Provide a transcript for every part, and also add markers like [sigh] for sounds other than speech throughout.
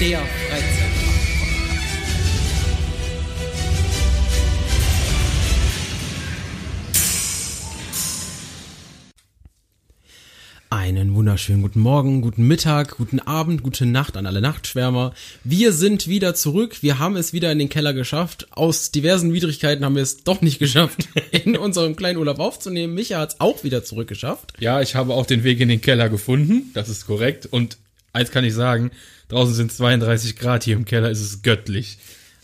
der Freizeit. Einen wunderschönen guten Morgen, guten Mittag, guten Abend, gute Nacht an alle Nachtschwärmer. Wir sind wieder zurück. Wir haben es wieder in den Keller geschafft. Aus diversen Widrigkeiten haben wir es doch nicht geschafft, [laughs] in unserem kleinen Urlaub aufzunehmen. Micha hat es auch wieder zurückgeschafft. Ja, ich habe auch den Weg in den Keller gefunden. Das ist korrekt. Und eins kann ich sagen, draußen sind 32 Grad, hier im Keller ist es göttlich.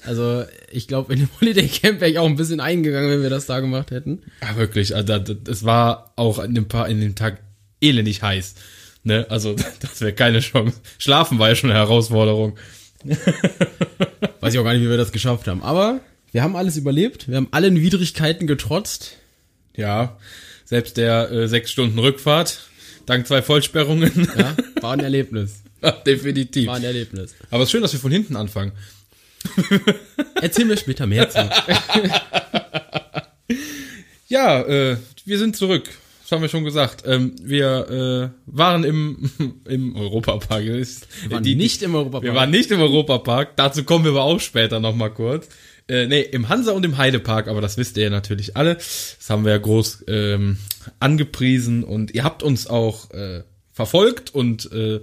Also ich glaube, in dem Holiday Camp wäre ich auch ein bisschen eingegangen, wenn wir das da gemacht hätten. Ja, wirklich. Also, es war auch in dem, in dem Tag elendig heiß. Ne? Also, [laughs] das wäre keine Chance. Schlafen war ja schon eine Herausforderung. [laughs] Weiß ich auch gar nicht, wie wir das geschafft haben. Aber wir haben alles überlebt. Wir haben allen Widrigkeiten getrotzt. Ja, selbst der äh, sechs Stunden Rückfahrt, dank zwei Vollsperrungen. Ja, [laughs] war ein Erlebnis. Definitiv. War ein Erlebnis. Aber es ist schön, dass wir von hinten anfangen. [laughs] Erzähl mir später mehr zu. [laughs] ja, äh, wir sind zurück das haben wir schon gesagt. Ähm, wir äh, waren im, [laughs] im Europapark. Wir waren die, nicht im Europapark. Wir waren nicht im Europapark. Dazu kommen wir aber auch später nochmal kurz. Äh, nee, im Hansa und im Heidepark, aber das wisst ihr ja natürlich alle. Das haben wir ja groß ähm, angepriesen und ihr habt uns auch äh, verfolgt und äh,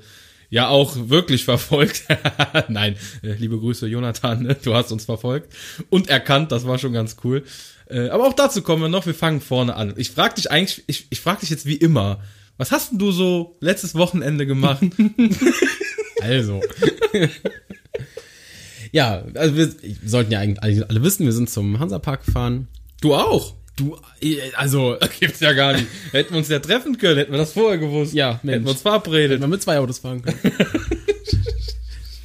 ja auch wirklich verfolgt. [laughs] Nein, äh, liebe Grüße Jonathan, ne? du hast uns verfolgt und erkannt, das war schon ganz cool. Äh, aber auch dazu kommen wir noch, wir fangen vorne an. Ich frag dich eigentlich, ich, ich frag dich jetzt wie immer, was hast denn du so letztes Wochenende gemacht? [laughs] also. ja, also wir, wir sollten ja eigentlich alle wissen, wir sind zum Hansapark gefahren. Du auch? Du, äh, also. Das [laughs] gibt's ja gar nicht. Hätten wir uns ja treffen können, hätten wir das vorher gewusst. Ja, Mensch. Hätten wir uns verabredet. Hätten wir mit zwei Autos fahren können. [laughs]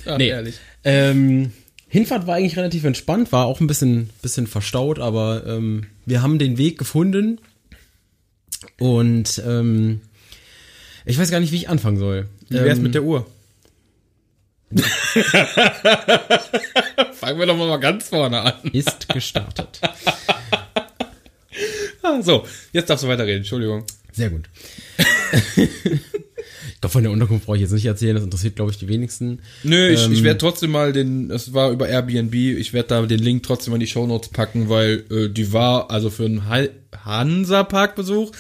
Ach, nee, ehrlich. Ähm, Hinfahrt war eigentlich relativ entspannt, war auch ein bisschen, bisschen verstaut, aber ähm, wir haben den Weg gefunden. Und ähm, ich weiß gar nicht, wie ich anfangen soll. Wie wär's ähm, mit der Uhr? [laughs] Fangen wir doch mal ganz vorne an. Ist gestartet. [laughs] so, jetzt darfst du weiterreden, Entschuldigung. Sehr gut. [laughs] Ich glaube, von der Unterkunft brauche ich jetzt nicht erzählen, das interessiert, glaube ich, die wenigsten. Nö, ich, ähm, ich werde trotzdem mal den, es war über Airbnb, ich werde da den Link trotzdem in die Shownotes packen, weil äh, die war, also für einen Hansa-Parkbesuch,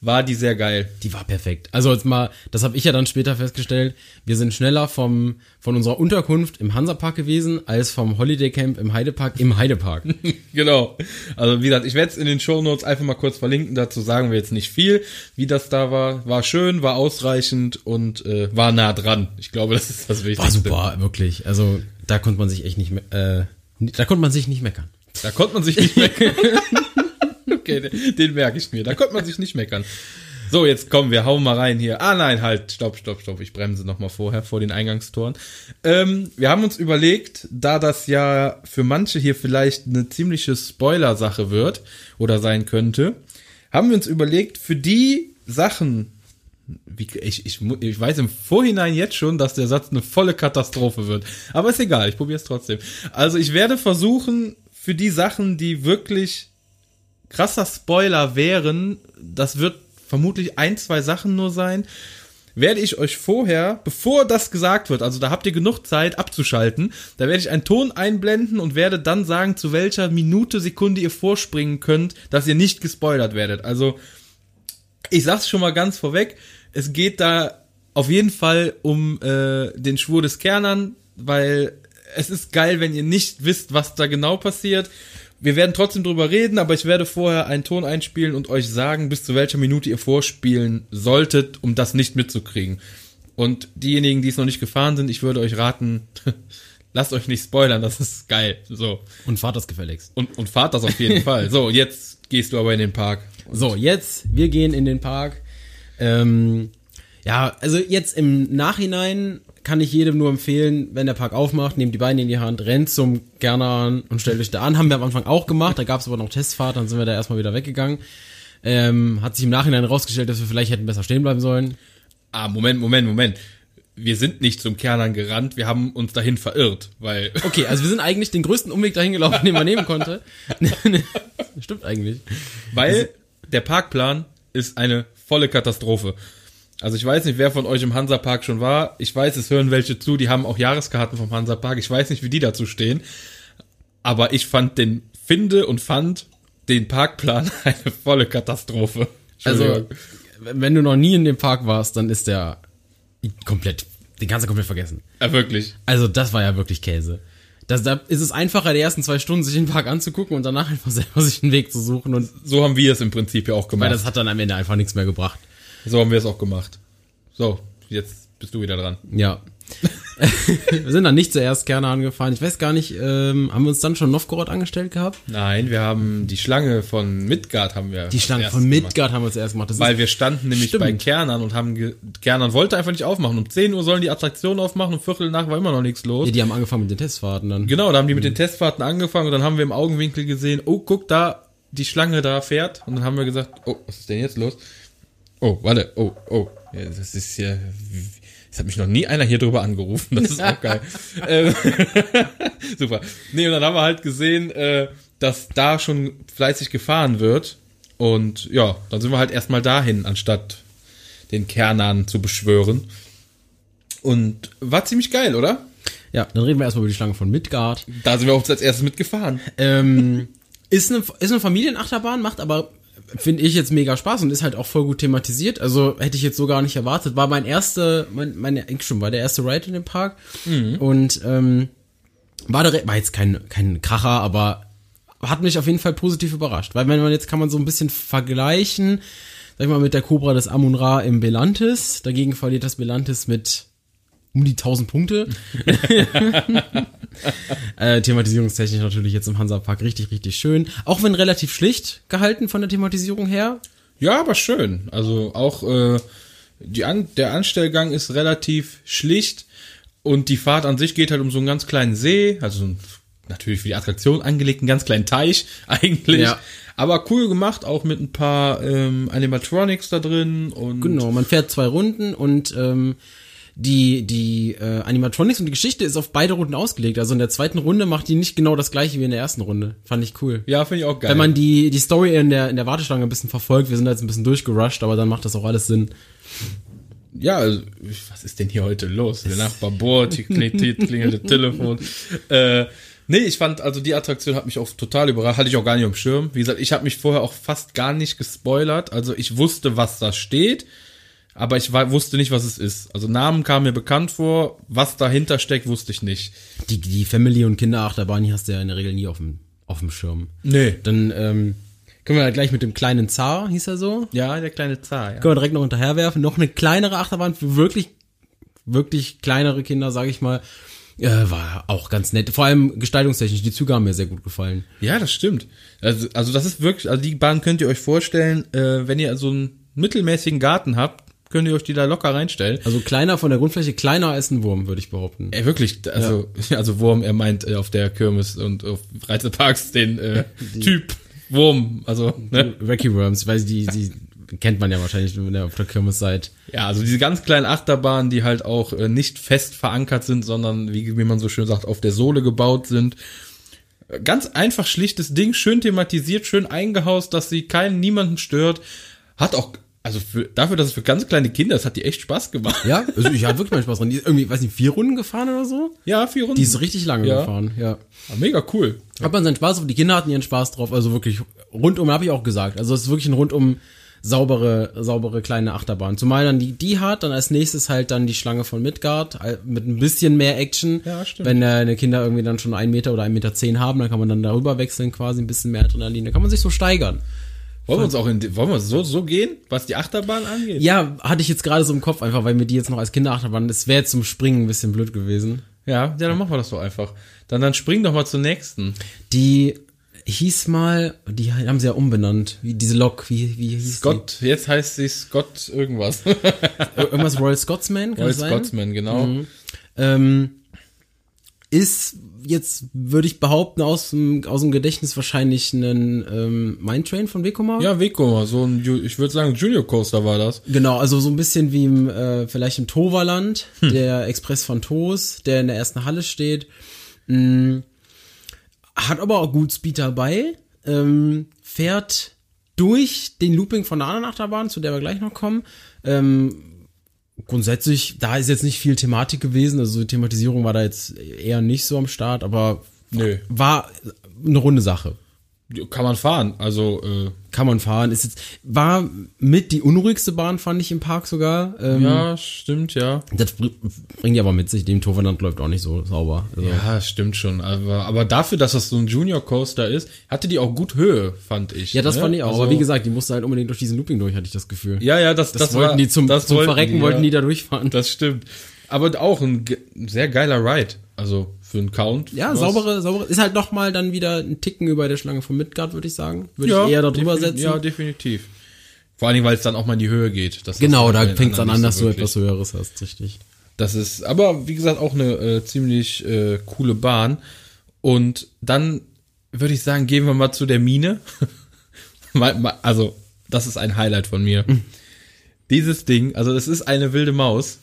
war die sehr geil. Die war perfekt. Also jetzt mal, das habe ich ja dann später festgestellt, wir sind schneller vom von unserer Unterkunft im Hansapark gewesen als vom Holiday Camp im Heidepark im Heidepark. [laughs] genau. Also wie gesagt, ich werde es in den Show Notes einfach mal kurz verlinken, dazu sagen wir jetzt nicht viel, wie das da war. War schön, war ausreichend und äh, war nah dran. Ich glaube, das ist das Wichtigste. War super, wirklich. Also da konnte man sich echt nicht äh, da konnte man sich nicht meckern. Da konnte man sich nicht meckern. [laughs] okay, den, merke ich mir. Da konnte man sich nicht meckern. So, jetzt kommen wir, hauen mal rein hier. Ah nein, halt, stopp, stopp, stopp. Ich bremse noch mal vorher vor den Eingangstoren. Ähm, wir haben uns überlegt, da das ja für manche hier vielleicht eine ziemliche Spoiler-Sache wird oder sein könnte, haben wir uns überlegt, für die Sachen, wie, ich, ich, ich weiß im Vorhinein jetzt schon, dass der Satz eine volle Katastrophe wird. Aber ist egal, ich probiere es trotzdem. Also ich werde versuchen, für die Sachen, die wirklich krasser Spoiler wären, das wird vermutlich ein, zwei Sachen nur sein, werde ich euch vorher, bevor das gesagt wird, also da habt ihr genug Zeit abzuschalten, da werde ich einen Ton einblenden und werde dann sagen, zu welcher Minute, Sekunde ihr vorspringen könnt, dass ihr nicht gespoilert werdet. Also, ich sag's schon mal ganz vorweg, es geht da auf jeden Fall um äh, den Schwur des Kernern, weil es ist geil, wenn ihr nicht wisst, was da genau passiert wir werden trotzdem drüber reden, aber ich werde vorher einen Ton einspielen und euch sagen, bis zu welcher Minute ihr vorspielen solltet, um das nicht mitzukriegen. Und diejenigen, die es noch nicht gefahren sind, ich würde euch raten, [laughs] lasst euch nicht spoilern, das ist geil. So. Und fahrt das gefälligst. Und, und fahrt das auf jeden [laughs] Fall. So, jetzt gehst du aber in den Park. So, jetzt, wir gehen in den Park. Ähm, ja, also jetzt im Nachhinein kann ich jedem nur empfehlen, wenn der Park aufmacht, nehmt die Beine in die Hand, rennt zum Gernern und stellt euch da an. Haben wir am Anfang auch gemacht, da gab es aber noch Testfahrt, dann sind wir da erstmal wieder weggegangen. Ähm, hat sich im Nachhinein herausgestellt, dass wir vielleicht hätten besser stehen bleiben sollen. Ah, Moment, Moment, Moment. Wir sind nicht zum Kernern gerannt, wir haben uns dahin verirrt, weil. [laughs] Okay, also wir sind eigentlich den größten Umweg dahin gelaufen, den man nehmen konnte. [laughs] Stimmt eigentlich. Weil der Parkplan ist eine volle Katastrophe. Also ich weiß nicht, wer von euch im Hansapark schon war. Ich weiß, es hören welche zu, die haben auch Jahreskarten vom Hansapark. Ich weiß nicht, wie die dazu stehen. Aber ich fand den, finde und fand den Parkplan [laughs] eine volle Katastrophe. Also, wenn du noch nie in dem Park warst, dann ist der komplett, den kannst du komplett vergessen. ja, wirklich. Also, das war ja wirklich Käse. Das, da ist es einfacher, die ersten zwei Stunden sich den Park anzugucken und danach [laughs] einfach selber sich einen Weg zu suchen und, So haben wir es im Prinzip ja auch weil gemacht. das hat dann am Ende einfach nichts mehr gebracht. So haben wir es auch gemacht. So, jetzt bist du wieder dran. Ja. [laughs] wir sind dann nicht zuerst gerne angefahren. Ich weiß gar nicht, ähm, haben wir uns dann schon Novgorod angestellt gehabt? Nein, wir haben die Schlange von Midgard haben wir. Die Schlange von gemacht. Midgard haben wir zuerst gemacht. Das Weil wir standen nämlich Stimmt. bei Kernern und haben, Kernern wollte einfach nicht aufmachen. Um 10 Uhr sollen die Attraktionen aufmachen, um Viertel nach war immer noch nichts los. ja, die haben angefangen mit den Testfahrten dann. Genau, da haben die mit den Testfahrten angefangen und dann haben wir im Augenwinkel gesehen, oh, guck da, die Schlange da fährt. Und dann haben wir gesagt, oh, was ist denn jetzt los? Oh, warte, oh, oh. Ja, das ist ja, es hat mich noch nie einer hier drüber angerufen. Das ist auch geil. [laughs] ähm, [laughs] super. Nee, und dann haben wir halt gesehen, äh, dass da schon fleißig gefahren wird. Und ja, dann sind wir halt erstmal dahin, anstatt den Kernern zu beschwören. Und war ziemlich geil, oder? Ja, dann reden wir erstmal über die Schlange von Midgard. Da sind wir auch als erstes mitgefahren. Ähm, [laughs] ist eine, ist eine Familienachterbahn, macht aber, finde ich jetzt mega Spaß und ist halt auch voll gut thematisiert. Also hätte ich jetzt so gar nicht erwartet. War mein erster, mein, meine, schon war der erste Ride in dem Park. Und ähm, war, der, war jetzt kein, kein Kracher, aber hat mich auf jeden Fall positiv überrascht. Weil wenn man jetzt kann man so ein bisschen vergleichen, sag ich mal, mit der Cobra des Amun-Ra im Belantis. Dagegen verliert das Belantis mit um die 1000 Punkte. [laughs] äh, thematisierungstechnisch natürlich jetzt im Hansapark richtig, richtig schön. Auch wenn relativ schlicht gehalten von der Thematisierung her. Ja, aber schön. Also auch äh, die An der Anstellgang ist relativ schlicht und die Fahrt an sich geht halt um so einen ganz kleinen See, also so einen, natürlich für die Attraktion angelegten ganz kleinen Teich [laughs] eigentlich. Ja. Aber cool gemacht, auch mit ein paar ähm, Animatronics da drin und Genau, man fährt zwei Runden und ähm, die, die äh, Animatronics und die Geschichte ist auf beide Runden ausgelegt. Also in der zweiten Runde macht die nicht genau das gleiche wie in der ersten Runde. Fand ich cool. ja, finde ich auch geil. Wenn man die, die Story in der, in der Warteschlange ein bisschen verfolgt, wir sind da jetzt ein bisschen durchgerusht, aber dann macht das auch alles Sinn. Ja, also, was ist denn hier heute los? Der Nachbar bohrt, hier klingelt, klingelt das Telefon. [laughs] Äh, nee, ich fand, also die Attraktion hat mich auch total überrascht, hatte ich auch gar nicht am Schirm. Wie gesagt, ich habe mich vorher auch fast gar nicht gespoilert. Also ich wusste, was da steht, aber ich war, wusste nicht, was es ist. Also Namen kamen mir bekannt vor, was dahinter steckt, wusste ich nicht. Die, die Family- und Kinderachterbahn, die hast du ja in der Regel nie auf dem, auf dem Schirm. Nee. Dann ähm, können wir ja gleich mit dem kleinen Zar, hieß er so, Ja, der kleine Zar, ja. können wir direkt noch hinterherwerfen. Noch eine kleinere Achterbahn für wirklich, wirklich kleinere Kinder, sage ich mal. Äh, war auch ganz nett. Vor allem gestaltungstechnisch. Die Züge haben mir sehr gut gefallen. Ja, das stimmt. Also, also das ist wirklich, also die Bahn könnt ihr euch vorstellen, äh, wenn ihr so einen mittelmäßigen Garten habt, könnt ihr euch die da locker reinstellen. Also kleiner von der Grundfläche, kleiner als ein Wurm, würde ich behaupten. Ey, wirklich, also, [laughs] also Wurm, er meint äh, auf der Kirmes und auf Reiseparks den äh, Typ Wurm, also, ne? Wacky Worms, weil die, die kennt man ja wahrscheinlich, wenn ihr auf der Kirmes seid. Ja, also diese ganz kleinen Achterbahnen, die halt auch äh, nicht fest verankert sind, sondern, wie, wie man so schön sagt, auf der Sohle gebaut sind. Äh, Ganz einfach schlichtes Ding, schön thematisiert, schön eingehaust, dass sie keinen, niemanden stört. Hat auch, also für, dafür, dass es für ganz kleine Kinder ist, hat die echt Spaß gemacht. Ja, [laughs] also ich hatte wirklich meinen Spaß dran. Die ist irgendwie, weiß nicht, vier Runden gefahren oder so? Ja, vier Runden. Die ist richtig lange Ja. gefahren, ja. Ah, mega cool. Hat man seinen Spaß, die Kinder hatten ihren Spaß drauf, also wirklich rundum, habe ich auch gesagt. Also es ist wirklich ein rundum saubere, saubere kleine Achterbahn. Zumal dann die, die hat, dann als nächstes halt dann die Schlange von Midgard, äh, mit ein bisschen mehr Action. Ja, stimmt. Wenn äh, eine Kinder irgendwie dann schon einen Meter oder einen Meter zehn haben, dann kann man dann darüber wechseln, quasi ein bisschen mehr Adrenalin. Da kann man sich so steigern. Wollen wir uns auch in, die- wollen wir so, so gehen, was die Achterbahn angeht? Ja, hatte ich jetzt gerade so im Kopf, einfach weil mir die jetzt noch als Kinderachterbahn, das wäre zum Springen ein bisschen blöd gewesen. Ja, ja, dann machen wir das doch einfach. Dann, dann spring doch mal zur nächsten. Die hieß mal, die haben sie ja umbenannt, wie diese Lok, wie, wie hieß Scott, jetzt heißt sie Scott irgendwas. die? [laughs] Irgendwas Royal Scotsman, kann Roy das sein? Scotsman, genau. Ähm, ist jetzt, würde ich behaupten, aus dem, aus dem Gedächtnis wahrscheinlich ein ähm, Mindtrain von Vekoma. Ja, Vekoma, so ein, ich würde sagen, Junior Coaster war das. Genau, also so ein bisschen wie im, äh, vielleicht im Toverland, Hm. der Express von Toos, der in der ersten Halle steht. Mm, hat aber auch gut Speed dabei, ähm, fährt durch den Looping von der anderen Achterbahn, zu der wir gleich noch kommen, ähm, grundsätzlich, da ist jetzt nicht viel Thematik gewesen, also die Thematisierung war da jetzt eher nicht so am Start, aber Nö. war eine runde Sache. Kann man fahren. Also, äh, Kann man fahren. Ist jetzt, war mit die unruhigste Bahn, fand ich im Park sogar. Ähm, ja, stimmt, ja. Das br- bringt ja aber mit sich, dem Torwand läuft auch nicht so sauber. Also, Ja, stimmt schon. Aber, aber dafür, dass das so ein Junior Coaster ist, hatte die auch gut Höhe, fand ich. ja, das ne? fand ich auch. Also- aber wie gesagt, die musste halt unbedingt durch diesen Looping durch, hatte ich das Gefühl. ja, ja, das, das, das, wollten war, die zum, das zum wollten Verrecken, die, wollten ja. die da durchfahren. Das stimmt. Aber auch ein sehr geiler Ride. Also für einen Count. Ja, Was- saubere, saubere. Ist halt noch mal dann wieder ein Ticken über der Schlange von Midgard, würde ich sagen. Würde Ja, ich eher da drüber defini- setzen. Ja, definitiv. Vor allen Dingen, weil es dann auch mal in die Höhe geht. Das genau, da fängt es an anderen an, dass so du etwas Höheres hast, richtig. Das ist, aber wie gesagt, auch eine äh, ziemlich äh, coole Bahn. Und dann würde ich sagen, gehen wir mal zu der Mine. [laughs] Also, das ist ein Highlight von mir. Dieses Ding, also es ist eine wilde Maus.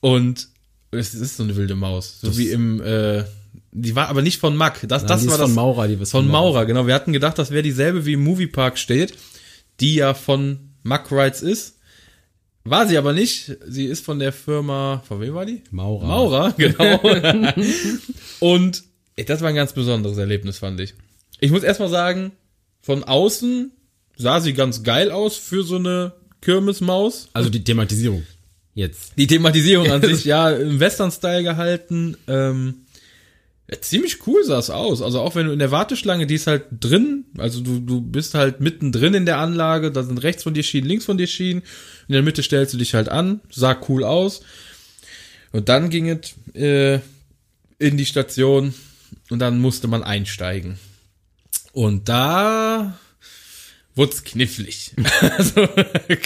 Und es ist so eine wilde Maus. So wie im, äh, die war aber nicht von Mack. Das, das die ist war von das, Maurer, die von Maurer, genau. Wir hatten gedacht, das wäre dieselbe wie im Moviepark steht, die ja von Mack Rides ist. War sie aber nicht. Sie ist von der Firma, von wem war die? Maurer. Maurer, [laughs] genau. Und ey, das war ein ganz besonderes Erlebnis, fand ich. Ich muss erstmal sagen, von außen sah sie ganz geil aus für so eine Kirmesmaus. Also die Thematisierung. Jetzt. Die Thematisierung an sich, [laughs] ja, im Western-Style gehalten. Ähm, ja, ziemlich cool sah es aus. Also auch wenn du in der Warteschlange, die ist halt drin, also du, du bist halt mittendrin in der Anlage, da sind rechts von dir Schienen, links von dir Schienen. In der Mitte stellst du dich halt an, sah cool aus. Und dann ging es äh, in die Station und dann musste man einsteigen. Und da wurd's knifflig. [laughs] also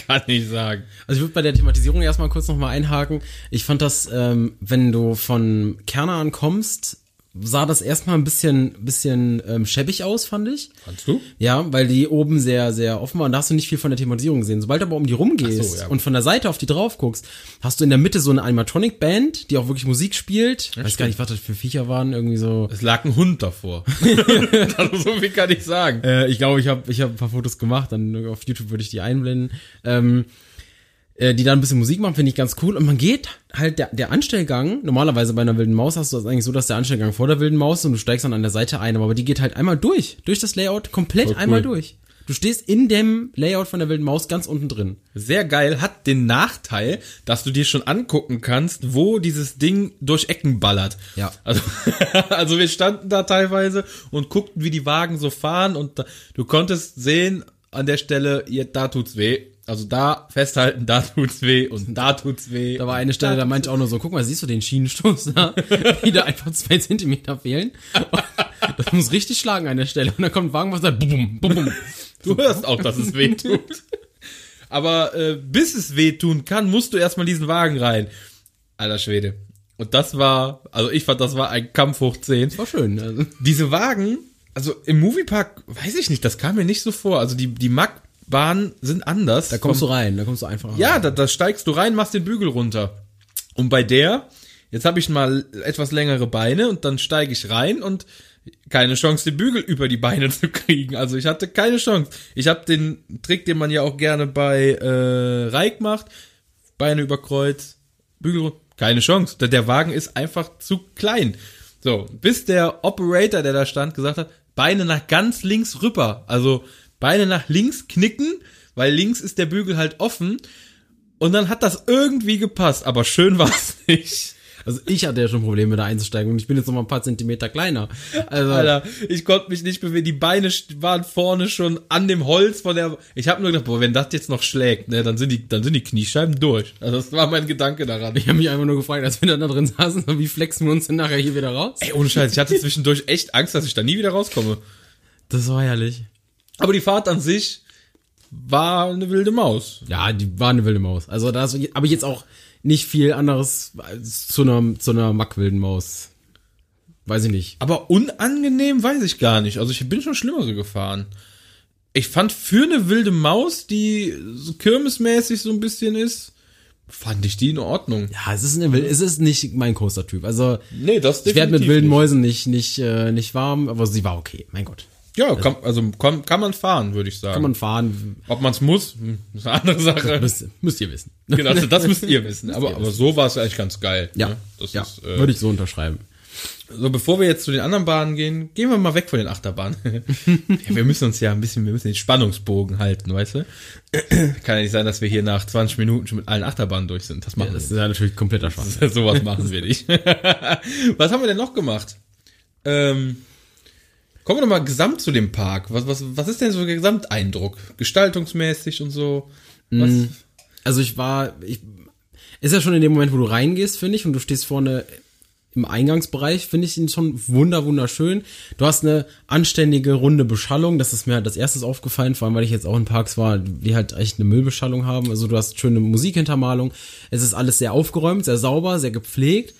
kann ich sagen. Also ich würde bei der Thematisierung erstmal kurz nochmal einhaken. Ich fand das, ähm, wenn du von Kerner ankommst, sah das erstmal ein bisschen, bisschen ähm, schäbig aus, fand ich. Kannst du? Ja, weil die oben sehr, sehr offen waren. Da hast du nicht viel von der Thematisierung gesehen. Sobald du aber um die rumgehst so, ja. und von der Seite auf die drauf guckst, hast du in der Mitte so eine Animatronic-Band, die auch wirklich Musik spielt. Weiß gar stimmt. nicht, was das für Viecher waren. Irgendwie so. Es lag ein Hund davor. [laughs] [laughs] also so viel kann ich sagen. Äh, ich glaube, ich habe ich hab ein paar Fotos gemacht, dann auf YouTube würde ich die einblenden. Ähm, äh, die da ein bisschen Musik machen, finde ich ganz cool. Und man geht halt, der, der Anstellgang, normalerweise bei einer wilden Maus hast du das eigentlich so, dass der Anstellgang vor der wilden Maus ist und du steigst dann an der Seite ein, aber die geht halt einmal durch, durch das Layout, komplett cool. einmal durch. Du stehst in dem Layout von der wilden Maus ganz unten drin. Sehr geil, hat den Nachteil, dass du dir schon angucken kannst, wo dieses Ding durch Ecken ballert. Ja. Also, [laughs] also wir standen da teilweise und guckten, wie die Wagen so fahren und da, du konntest sehen an der Stelle, hier, da tut's weh. Also da festhalten, da tut's weh und da tut's weh. Da war eine Stelle, da meinte ich auch nur so, guck mal, siehst du den Schienenstoß da? [laughs] Wie da einfach zwei Zentimeter fehlen. [laughs] Das muss richtig schlagen an der Stelle. Und dann kommt ein Wagen, was sagt, bum, bum, bum. Du hörst auch, dass es weh tut. Aber äh, bis es weh tun kann, musst du erstmal diesen Wagen rein. Alter Schwede. Und das war, also ich fand, das war ein Kampf hoch 10. War schön. Also. Diese Wagen, also im Moviepark, weiß ich nicht, das kam mir nicht so vor. Also die, die Mack-Bahnen sind anders. Da kommst du rein, da kommst du einfach Ja, da, da steigst du rein, machst den Bügel runter. Und bei der, jetzt habe ich mal etwas längere Beine und dann steige ich rein und keine Chance, den Bügel über die Beine [laughs] zu kriegen. Also ich hatte keine Chance. Ich habe den Trick, den man ja auch gerne bei äh, Reik macht, Beine über Kreuz, Bügel runter, keine Chance. Der, der Wagen ist einfach zu klein. So, bis der Operator, der da stand, gesagt hat, Beine nach ganz links rüber. Also Beine nach links knicken, weil links ist der Bügel halt offen. Und dann hat das irgendwie gepasst, aber schön war es [laughs] nicht. Also ich hatte ja schon Probleme da einzusteigen und ich bin jetzt noch mal ein paar Zentimeter kleiner. Also [laughs] Alter, ich konnte mich nicht bewegen. Die Beine waren vorne schon an dem Holz von der. Ich habe nur gedacht, boah, wenn das jetzt noch schlägt, ne, dann sind die, dann sind die Kniescheiben durch. Also das war mein Gedanke daran. ich habe mich einfach nur gefragt, als wir dann da drin saßen, [laughs] wie flexen wir uns denn nachher hier wieder raus? Ey, ohne Scheiß, ich hatte zwischendurch echt Angst, dass ich da nie wieder rauskomme. Das war herrlich. Aber die Fahrt an sich war eine wilde Maus. Ja, die war eine wilde Maus. Also da habe ich jetzt auch nicht viel anderes als zu einer, zu einer mackwilden Maus. Weiß ich nicht. Aber unangenehm weiß ich gar nicht. Also ich bin schon schlimmere gefahren. Ich fand für eine wilde Maus, die so kirmesmäßig so ein bisschen ist, fand ich die in Ordnung. Ja, es ist, eine, wilde- es ist nicht mein Coaster-Typ. Also Nee, das ich werde mit wilden nicht. Mäusen nicht, nicht, äh, nicht warm, aber sie war okay. Mein Gott. Ja, kann, also kann, kann man fahren, würde ich sagen. Kann man fahren, Ob man es muss, ist eine andere Sache. müsst, müsst ihr wissen. genau, also das müsst ihr wissen. [laughs] Aber, ihr aber so war es eigentlich ganz geil. Ja, ne? das ja ist, äh, würde ich so unterschreiben. So, bevor wir jetzt zu den anderen Bahnen gehen, gehen wir mal weg von den Achterbahnen. [laughs] ja, wir müssen uns ja ein bisschen, wir müssen den Spannungsbogen halten, weißt du? Kann ja nicht sein, dass wir hier nach 20 Minuten schon mit allen Achterbahnen durch sind. Das machen Das ist ja natürlich kompletter Schwachsinn. wir. [laughs] Sowas machen wir nicht. was haben wir denn noch gemacht? Ähm, kommen wir noch mal gesamt zu dem Park. Was, was, was ist denn so der Gesamteindruck? Gestaltungsmäßig und so? Was? Also ich war, ich, ist ja schon in dem Moment, wo du reingehst, finde ich, und du stehst vorne im Eingangsbereich, finde ich ihn schon wunder, wunderschön. Du hast eine anständige, runde Beschallung. Das ist mir halt als erstes aufgefallen, vor allem, weil ich jetzt auch in Parks war, die halt echt eine Müllbeschallung haben. Also du hast schöne Musikhintermalung. Es ist alles sehr aufgeräumt, sehr sauber, sehr gepflegt.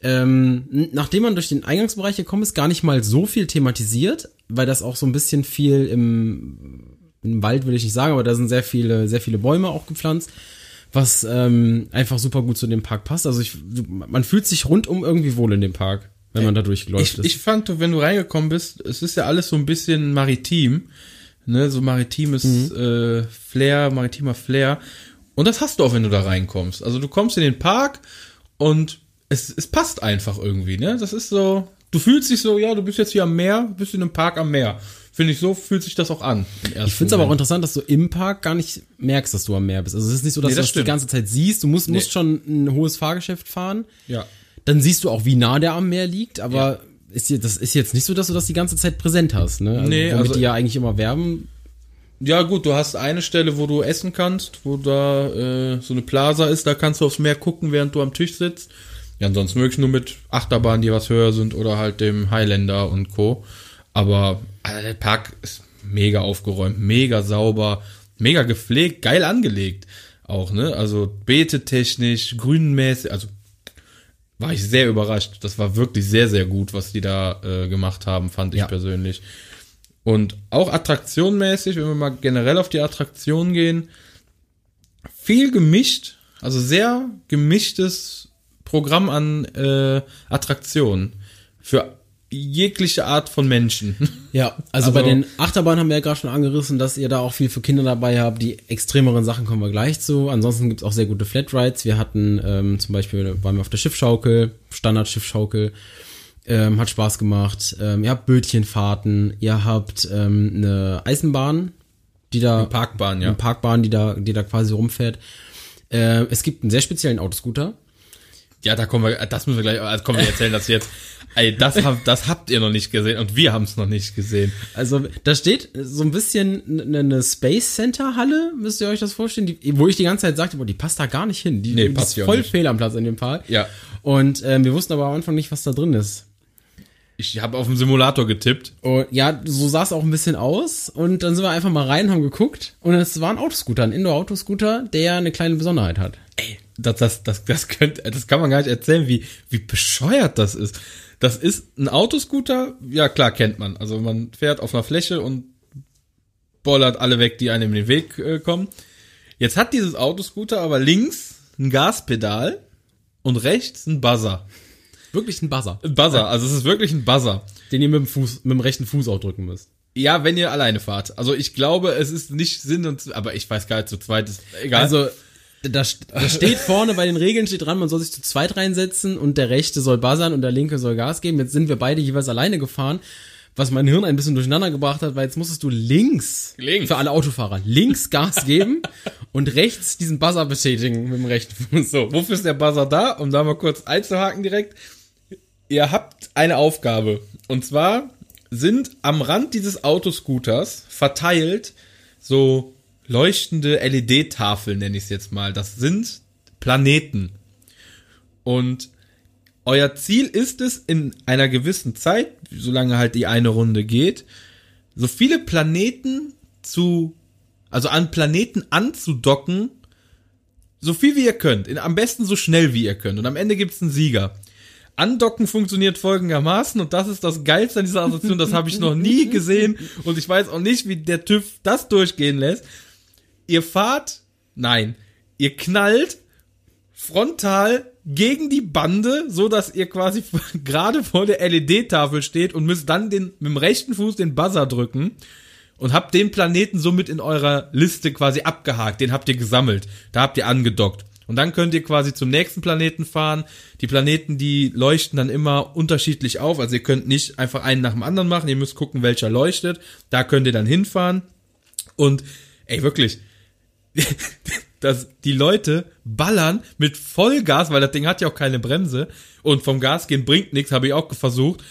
Ähm, nachdem man durch den Eingangsbereich gekommen ist, gar nicht mal so viel thematisiert, weil das auch so ein bisschen viel im, im Wald will ich nicht sagen, aber da sind sehr viele, sehr viele Bäume auch gepflanzt, was ähm, einfach super gut zu dem Park passt. Also ich, man fühlt sich rundum irgendwie wohl in dem Park, wenn man da durchläuft. Ich, ich fand, wenn du reingekommen bist, es ist ja alles so ein bisschen maritim, ne, so maritimes äh, Flair, maritimer Flair. Und das hast du auch, wenn du da reinkommst. Also du kommst in den Park und es, es passt einfach irgendwie, ne? Das ist so, du fühlst dich so, ja, du bist jetzt hier am Meer, bist in einem Park am Meer. Finde ich, so fühlt sich das auch an. Ich finde es aber auch interessant, dass du im Park gar nicht merkst, dass du am Meer bist. Also es ist nicht so, dass Nee, du das das die ganze Zeit siehst. Du musst, musst Nee. schon ein hohes Fahrgeschäft fahren. Ja. Dann siehst du auch, wie nah der am Meer liegt, aber ist hier, das ist jetzt nicht so, dass du das die ganze Zeit präsent hast, ne? Also, Nee, womit also- die ja eigentlich immer werben. Ja, gut, du hast eine Stelle, wo du essen kannst, wo da äh, so eine Plaza ist, da kannst du aufs Meer gucken, während du am Tisch sitzt. Ja, ansonsten wirklich nur mit Achterbahnen, die was höher sind, oder halt dem Highlander und Co. Aber Alter, der Park ist mega aufgeräumt, mega sauber, mega gepflegt, geil angelegt auch, ne? Also beetetechnisch, grünmäßig, also war ich sehr überrascht. Das war wirklich sehr, sehr gut, was die da äh, gemacht haben, fand ich Ja. persönlich. Und auch attraktionmäßig, wenn wir mal generell auf die Attraktion gehen, viel gemischt, also sehr gemischtes Programm an äh, Attraktionen für jegliche Art von Menschen. [laughs] Ja, also, Also- bei den Achterbahnen haben wir ja gerade schon angerissen, dass ihr da auch viel für Kinder dabei habt. Die extremeren Sachen kommen wir gleich zu. Ansonsten gibt's auch sehr gute Flatrides. Wir hatten ähm, zum Beispiel, waren wir auf der Schiffschaukel, Standard-Schiffschaukel. Ähm, hat Spaß gemacht. Ähm, ihr habt Bötchenfahrten, ihr habt ähm, eine Eisenbahn, die da Parkbahn, ja. eine Parkbahn, die da, die da quasi rumfährt. Äh, es gibt einen sehr speziellen Autoscooter. Ja, da kommen wir, das müssen wir gleich, also kommen wir erzählen, dass wir jetzt, ey, das, hab, das habt ihr noch nicht gesehen und wir haben es noch nicht gesehen. Also da steht so ein bisschen eine ne Space Center Halle, müsst ihr euch das vorstellen, die, wo ich die ganze Zeit sagte, boah, die passt da gar nicht hin. Die, Nee, die passt ist voll fehl am Platz in dem Park. Ja. Und ähm, wir wussten aber am Anfang nicht, was da drin ist. Ich habe auf dem Simulator getippt. Und ja, so sah es auch ein bisschen aus. Und dann sind wir einfach mal rein, haben geguckt. Und es war ein Autoscooter, ein Indoor-Autoscooter, der eine kleine Besonderheit hat. Ey, das, das, das, das, könnt, das kann man gar nicht erzählen, wie, wie bescheuert das ist. Das ist ein Autoscooter, ja klar, kennt man. Also man fährt auf einer Fläche und bollert alle weg, die einem in den Weg äh, kommen. Jetzt hat dieses Autoscooter aber links ein Gaspedal und rechts ein Buzzer. Wirklich ein Buzzer, Ein Buzzer, also es ist wirklich ein Buzzer. den ihr mit dem Fuß, mit dem rechten Fuß auch drücken müsst. Ja, wenn ihr alleine fahrt. Also ich glaube, es ist nicht Sinn und, aber ich weiß gar nicht, zu zweit ist egal. Also, da, st- da steht vorne bei den Regeln steht dran, man soll sich zu zweit reinsetzen und der rechte soll buzzern und der linke soll Gas geben. Jetzt sind wir beide jeweils alleine gefahren, was mein Hirn ein bisschen durcheinander gebracht hat, weil jetzt musstest du links, Links. für alle Autofahrer, links Gas geben [laughs] und rechts diesen Buzzer betätigen mit dem rechten Fuß. So, wofür ist der Buzzer da? Um da mal kurz einzuhaken direkt. Ihr habt eine Aufgabe. Und zwar sind am Rand dieses Autoscooters verteilt so leuchtende LED-Tafeln, nenne ich es jetzt mal. Das sind Planeten. Und euer Ziel ist es, in einer gewissen Zeit, solange halt die eine Runde geht, so viele Planeten zu, also an Planeten anzudocken, so viel wie ihr könnt. In, am besten so schnell wie ihr könnt. Und am Ende gibt's einen Sieger. Andocken funktioniert folgendermaßen und das ist das Geilste an dieser Attraktion, das habe ich noch nie gesehen und ich weiß auch nicht, wie der TÜV das durchgehen lässt. Ihr fahrt, nein, ihr knallt frontal gegen die Bande, so dass ihr quasi [laughs] gerade vor der LED-Tafel steht und müsst dann den, mit dem rechten Fuß den Buzzer drücken und habt den Planeten somit in eurer Liste quasi abgehakt. Den habt ihr gesammelt. Da habt ihr angedockt. Und dann könnt ihr quasi zum nächsten Planeten fahren. Die Planeten, die leuchten dann immer unterschiedlich auf. Also ihr könnt nicht einfach einen nach dem anderen machen. Ihr müsst gucken, welcher leuchtet. Da könnt ihr dann hinfahren. Und ey, wirklich, [laughs] dass die Leute ballern mit Vollgas, weil das Ding hat ja auch keine Bremse und vom Gas gehen bringt nichts, habe ich auch versucht.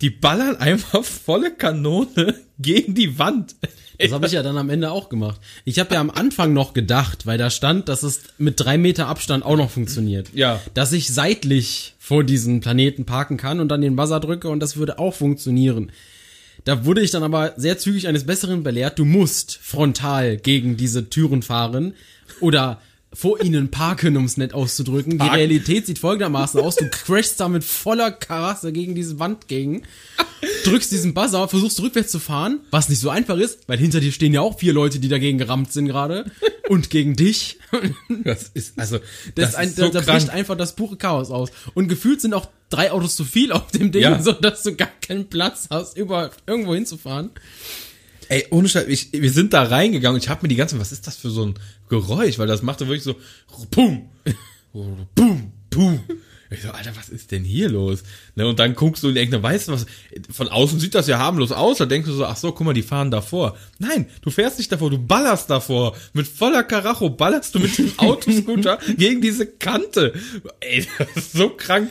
Die ballern einfach volle Kanone [laughs] gegen die Wand. Das habe ich ja dann am Ende auch gemacht. Ich habe ja am Anfang noch gedacht, weil da stand, dass es mit drei Meter Abstand auch noch funktioniert. Ja. Dass ich seitlich vor diesen Planeten parken kann und dann den Buzzer drücke und das würde auch funktionieren. Da wurde ich dann aber sehr zügig eines Besseren belehrt. Du musst frontal gegen diese Türen fahren oder vor ihnen parken, um es nett auszudrücken. Die Realität sieht folgendermaßen aus. Du crashst da mit voller Karasse gegen diese Wand gegen, drückst diesen Buzzer, versuchst rückwärts zu fahren, was nicht so einfach ist, weil hinter dir stehen ja auch vier Leute, die dagegen gerammt sind gerade und gegen dich. Das ist, also, Das, ist ein, da, da bricht einfach das pure Chaos aus. Und gefühlt sind auch drei Autos zu viel auf dem Ding, Ja. so dass du gar keinen Platz hast, über irgendwo hinzufahren. Ey, ohne Scheiß, ich, wir sind da reingegangen und ich habe mir die ganze, was ist das für so ein Geräusch? Weil das machte wirklich so, pum, pum, pum. Ich so, Alter, was ist denn hier los? Ne, und dann guckst du und denkst, weißt du was, von außen sieht das ja harmlos aus, da denkst du so, ach so, guck mal, die fahren davor. Nein, du fährst nicht davor, du ballerst davor. Mit voller Karacho ballerst du mit dem [laughs] Autoscooter gegen diese Kante. Ey, das ist so krank.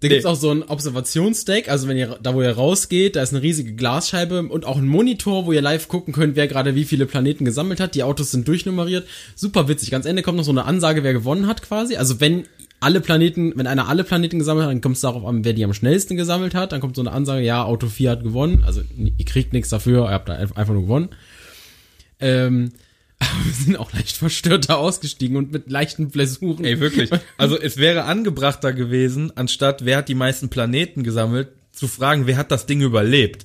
Da gibt's auch so ein Observationsdeck, also wenn ihr da wo ihr rausgeht, da ist eine riesige Glasscheibe und auch ein Monitor, wo ihr live gucken könnt, wer gerade wie viele Planeten gesammelt hat. Die Autos sind durchnummeriert. Super witzig. Ganz Ende kommt noch so eine Ansage, wer gewonnen hat quasi. Also wenn alle Planeten, wenn einer alle Planeten gesammelt hat, dann kommt es darauf an, wer die am schnellsten gesammelt hat. Dann kommt so eine Ansage, ja, Auto 4 hat gewonnen. Also ihr kriegt nichts dafür, ihr habt da einfach nur gewonnen. Ähm, aber [laughs] wir sind auch leicht verstört da ausgestiegen und mit leichten Blessuren. Ey, wirklich. Also es wäre angebrachter gewesen, anstatt wer hat die meisten Planeten gesammelt, zu fragen, wer hat das Ding überlebt.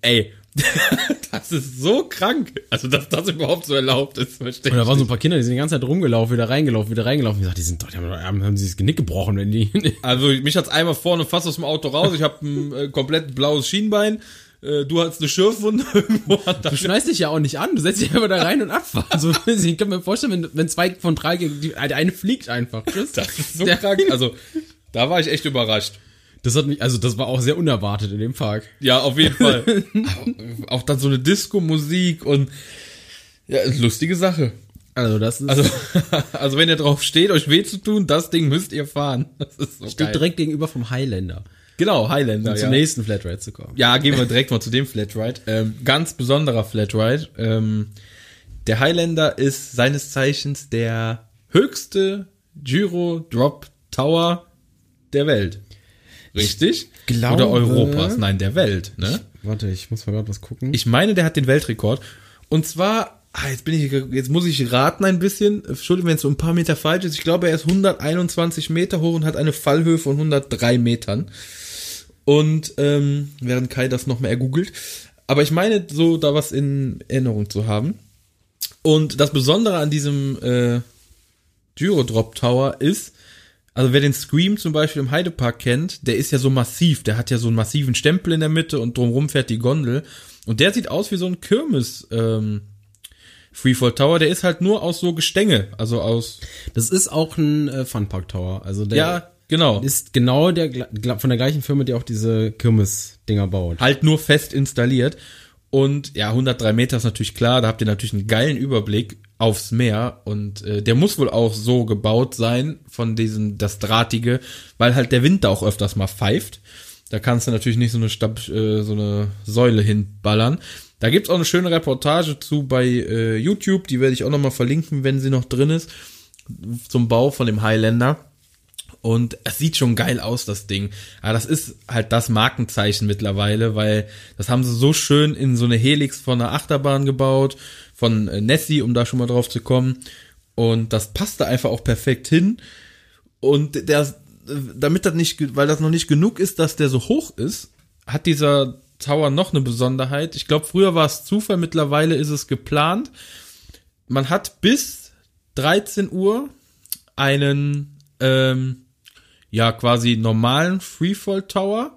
Ey, [laughs] das ist so krank. Also, dass das überhaupt so erlaubt ist, verstehe Und da ich waren so ein paar Kinder, die sind die ganze Zeit rumgelaufen, wieder reingelaufen, wieder reingelaufen. Ich dachte, die sind doch, die haben, haben, haben sie das Genick gebrochen, wenn die. Also, mich hat's einmal vorne fast aus dem Auto raus. Ich habe ein äh, komplett blaues Schienbein. Äh, du hast eine Schürfwunde [laughs] irgendwo. Du schneidest dich ja auch nicht an, du setzt dich einfach da rein und abfahren. [laughs] Also, ich kann mir vorstellen, wenn, wenn zwei von drei gegen die, der eine fliegt einfach. Tschüss. Das ist so Der- krank. Also, da war ich echt überrascht. Das hat mich, also das war auch sehr unerwartet in dem Park. Ja, auf jeden Fall. [laughs] auch, auch dann so eine Disco-Musik und ja, lustige Sache. Also das ist, Also, also wenn ihr drauf steht, euch weh zu tun, das Ding müsst ihr fahren. Das ist so steht geil. direkt gegenüber vom Highlander. Genau, Highlander. Um ja. zum nächsten Flatrate zu kommen. ja, gehen wir direkt mal zu dem Flatride. Ähm, ganz besonderer Flatride. Ähm, der Highlander ist seines Zeichens der höchste Gyro Drop Tower der Welt. Richtig? glaube- Oder Europas? Nein, der Welt. Ne? Warte, ich muss mal gerade was gucken. Ich meine, der hat den Weltrekord. Und zwar, ah, jetzt bin ich, jetzt muss ich raten ein bisschen. Entschuldigung, wenn es so ein paar Meter falsch ist. Ich glaube, er ist 121 Meter hoch und hat eine Fallhöhe von 103 Metern. Und ähm, während Kai das noch mehr ergoogelt. Aber ich meine, so da was in Erinnerung zu haben. Und das Besondere an diesem äh, Gyrodrop Tower ist, also wer den Scream zum Beispiel im Heidepark kennt, der ist ja so massiv, der hat ja so einen massiven Stempel in der Mitte und drumrum fährt die Gondel. Und der sieht aus wie so ein Kirmes ähm, Freefall Tower, der ist halt nur aus so Gestänge, also aus Das ist auch ein äh, Funpark Tower. Also der ja, genau. ist genau der von der gleichen Firma, die auch diese Kirmes-Dinger baut. halt nur fest installiert. Und ja, 103 Meter ist natürlich klar, da habt ihr natürlich einen geilen Überblick aufs Meer und äh, der muss wohl auch so gebaut sein von diesem, das Drahtige, weil halt der Wind da auch öfters mal pfeift. Da kannst du natürlich nicht so eine Stab, äh, so eine Säule hinballern. Da gibt's auch eine schöne Reportage zu bei äh, YouTube, die werde ich auch nochmal verlinken, wenn sie noch drin ist, zum Bau von dem Highlander. Und es sieht schon geil aus, das Ding. Aber das ist halt das Markenzeichen mittlerweile, weil das haben sie so schön in so eine Helix von einer Achterbahn gebaut, von äh, Nessie, um da schon mal drauf zu kommen. Und das passt da einfach auch perfekt hin. Und der, damit das nicht, weil das noch nicht genug ist, dass der so hoch ist, hat dieser Tower noch eine Besonderheit. Ich glaube, früher war es Zufall, mittlerweile ist es geplant. Man hat bis 13 Uhr einen ähm, ja quasi normalen Freefall Tower.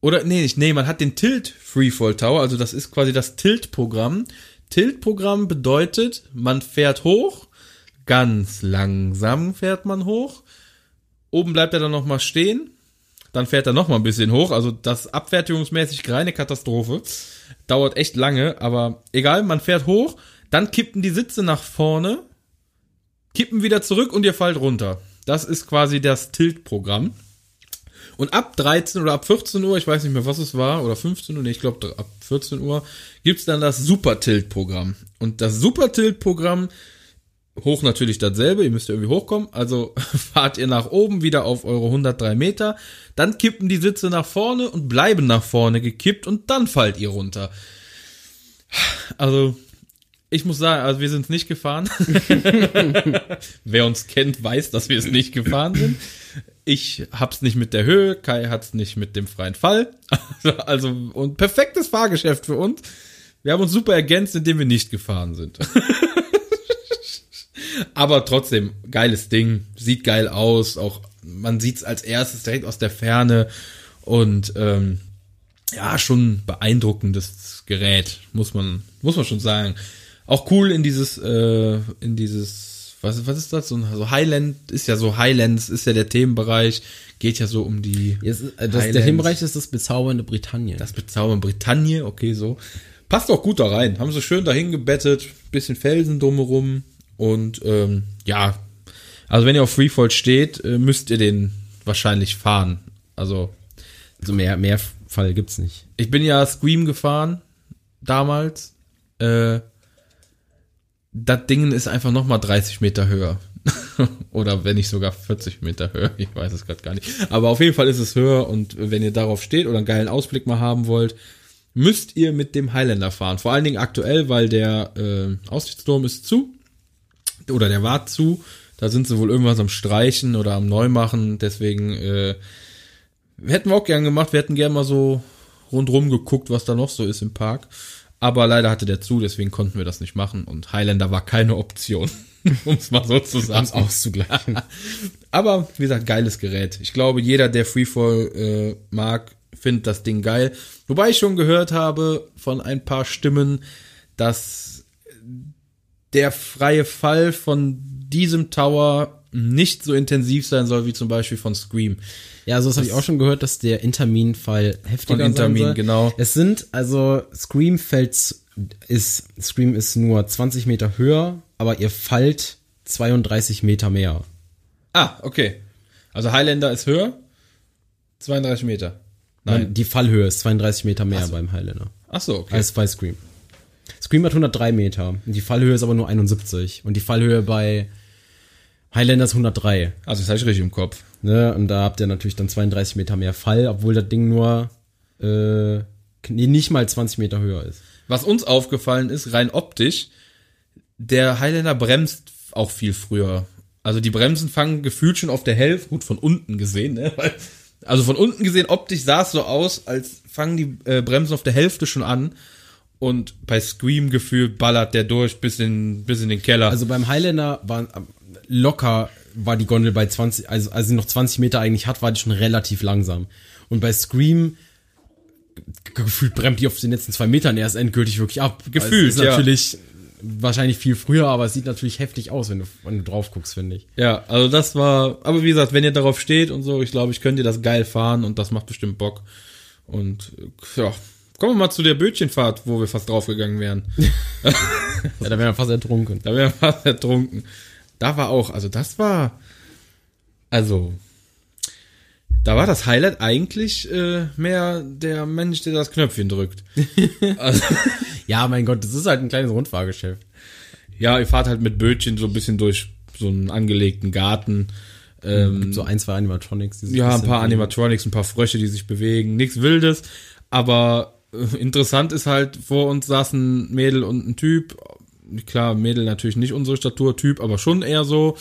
Oder nee, nicht, nee, man hat den Tilt Freefall Tower, also das ist quasi das Tilt-Programm. Tilt-Programm bedeutet, man fährt hoch, ganz langsam fährt man hoch, oben bleibt er dann nochmal stehen, dann fährt er nochmal ein bisschen hoch, also das abfertigungsmäßig reine Katastrophe. Dauert echt lange, aber egal, man fährt hoch, dann kippen die Sitze nach vorne, kippen wieder zurück und ihr fallt runter. Das ist quasi das Tilt-Programm. Und ab 13 oder ab 14 Uhr, ich weiß nicht mehr, was es war, oder 15 Uhr, nee, ich glaube ab 14 Uhr, gibt's dann das Super-Tilt-Programm. Und das Super-Tilt-Programm, hoch natürlich dasselbe, ihr müsst irgendwie hochkommen, also [laughs] fahrt ihr nach oben wieder auf eure 103 Meter, dann kippen die Sitze nach vorne und bleiben nach vorne gekippt und dann fallt ihr runter. Also, ich muss sagen, also wir sind es nicht gefahren. [laughs] Wer uns kennt, weiß, dass wir es nicht gefahren sind. Ich hab's nicht mit der Höhe, Kai hat's nicht mit dem freien Fall. Also, [laughs] also und perfektes Fahrgeschäft für uns. Wir haben uns super ergänzt, indem wir nicht gefahren sind. [laughs] Aber trotzdem, geiles Ding, sieht geil aus, auch man sieht's als erstes direkt aus der Ferne und ähm, ja, schon beeindruckendes Gerät, muss man, muss man schon sagen. Auch cool in dieses, äh, in dieses, was, was ist das? So, so Highland ist ja so Highlands, ist ja der Themenbereich, geht ja so um die. Jetzt, äh, das, der. Themenbereich ist das bezaubernde Britannien. Das bezaubern Britannien, okay, so. Passt auch gut da rein. Haben sie schön dahin gebettet, bisschen Felsen drumherum und ähm, ja, also wenn ihr auf Freefall steht, äh, müsst ihr den wahrscheinlich fahren. Also also mehr, mehr Fall gibt's nicht. ich bin ja Scream gefahren damals. Äh, das Ding ist einfach noch mal 30 Meter höher. [laughs] Oder wenn nicht sogar 40 Meter höher. Ich weiß es gerade gar nicht. Aber auf jeden Fall ist es höher und wenn ihr darauf steht oder einen geilen Ausblick mal haben wollt, müsst ihr mit dem Highlander fahren. Vor allen Dingen aktuell, weil der äh, Aussichtsturm ist zu. Oder der war zu. Da sind sie wohl irgendwas am Streichen oder am Neumachen. Deswegen äh, hätten wir auch gern gemacht. Wir hätten gern mal so rundrum geguckt, was da noch so ist im Park. Aber leider hatte der zu, deswegen konnten wir das nicht machen. Und Highlander war keine Option, [laughs] um es mal so zu sagen. auszugleichen. [laughs] Aber wie gesagt, geiles Gerät. Ich glaube, jeder, der Freefall äh, mag, findet das Ding geil. Wobei ich schon gehört habe von ein paar Stimmen, dass der freie Fall von diesem Tower nicht so intensiv sein soll wie zum Beispiel von Scream. Ja, so das habe ich auch schon gehört, dass der Intermin-Fall heftiger Von Intermin, sein soll. genau. Es sind, also Scream fällt, ist, Scream ist nur 20 Meter höher, aber ihr fallt 32 Meter mehr. Ah, okay. Also Highlander ist höher. 32 Meter. Nein. Die Fallhöhe ist 32 Meter mehr beim Highlander Ach so, okay. als bei Scream. Scream hat 103 Meter. Die Fallhöhe ist aber nur 71. Und die Fallhöhe bei Highlander ist 103. Also das habe ich richtig im Kopf. Ne? Und da habt ihr natürlich dann 32 Meter mehr Fall, obwohl das Ding nur äh, nicht mal 20 Meter höher ist. Was uns aufgefallen ist, rein optisch, der Highlander bremst auch viel früher. Also die Bremsen fangen gefühlt schon auf der Hälfte, gut von unten gesehen, ne? Also von unten gesehen, optisch sah es so aus, als fangen die äh, Bremsen auf der Hälfte schon an. Und bei Scream gefühlt ballert der durch bis in, bis in den Keller. Also beim Highlander war äh, locker war die Gondel bei 20, also als sie noch 20 Meter eigentlich hat, war die schon relativ langsam. Und bei Scream ge- gefühlt bremst die auf den letzten zwei Metern erst endgültig wirklich ab. Gefühlt, es ist ja. natürlich wahrscheinlich viel früher, aber es sieht natürlich heftig aus, wenn du, wenn du drauf guckst, finde ich. Ja, also das war, aber wie gesagt, wenn ihr darauf steht und so, ich glaube, ich könnte das geil fahren und das macht bestimmt Bock. Und ja, kommen wir mal zu der Bötchenfahrt, wo wir fast draufgegangen wären. [laughs] Ja, da wären wir fast ertrunken. Da wären wir fast ertrunken. Da war auch, also das war, also, da war das Highlight eigentlich äh, mehr der Mensch, der das Knöpfchen drückt. [laughs] also, Ja, mein Gott, das ist halt ein kleines Rundfahrgeschäft. ja, ihr fahrt halt mit Bötchen so ein bisschen durch so einen angelegten Garten. Ähm, Gibt so ein, zwei Animatronics. Die sich Ja, ein paar. Animatronics, ein paar Frösche, die sich bewegen, nichts Wildes. Aber äh, interessant ist halt, vor uns saßen ein Mädel und ein Typ. Klar, Mädel natürlich nicht unsere Staturtyp, aber schon eher so.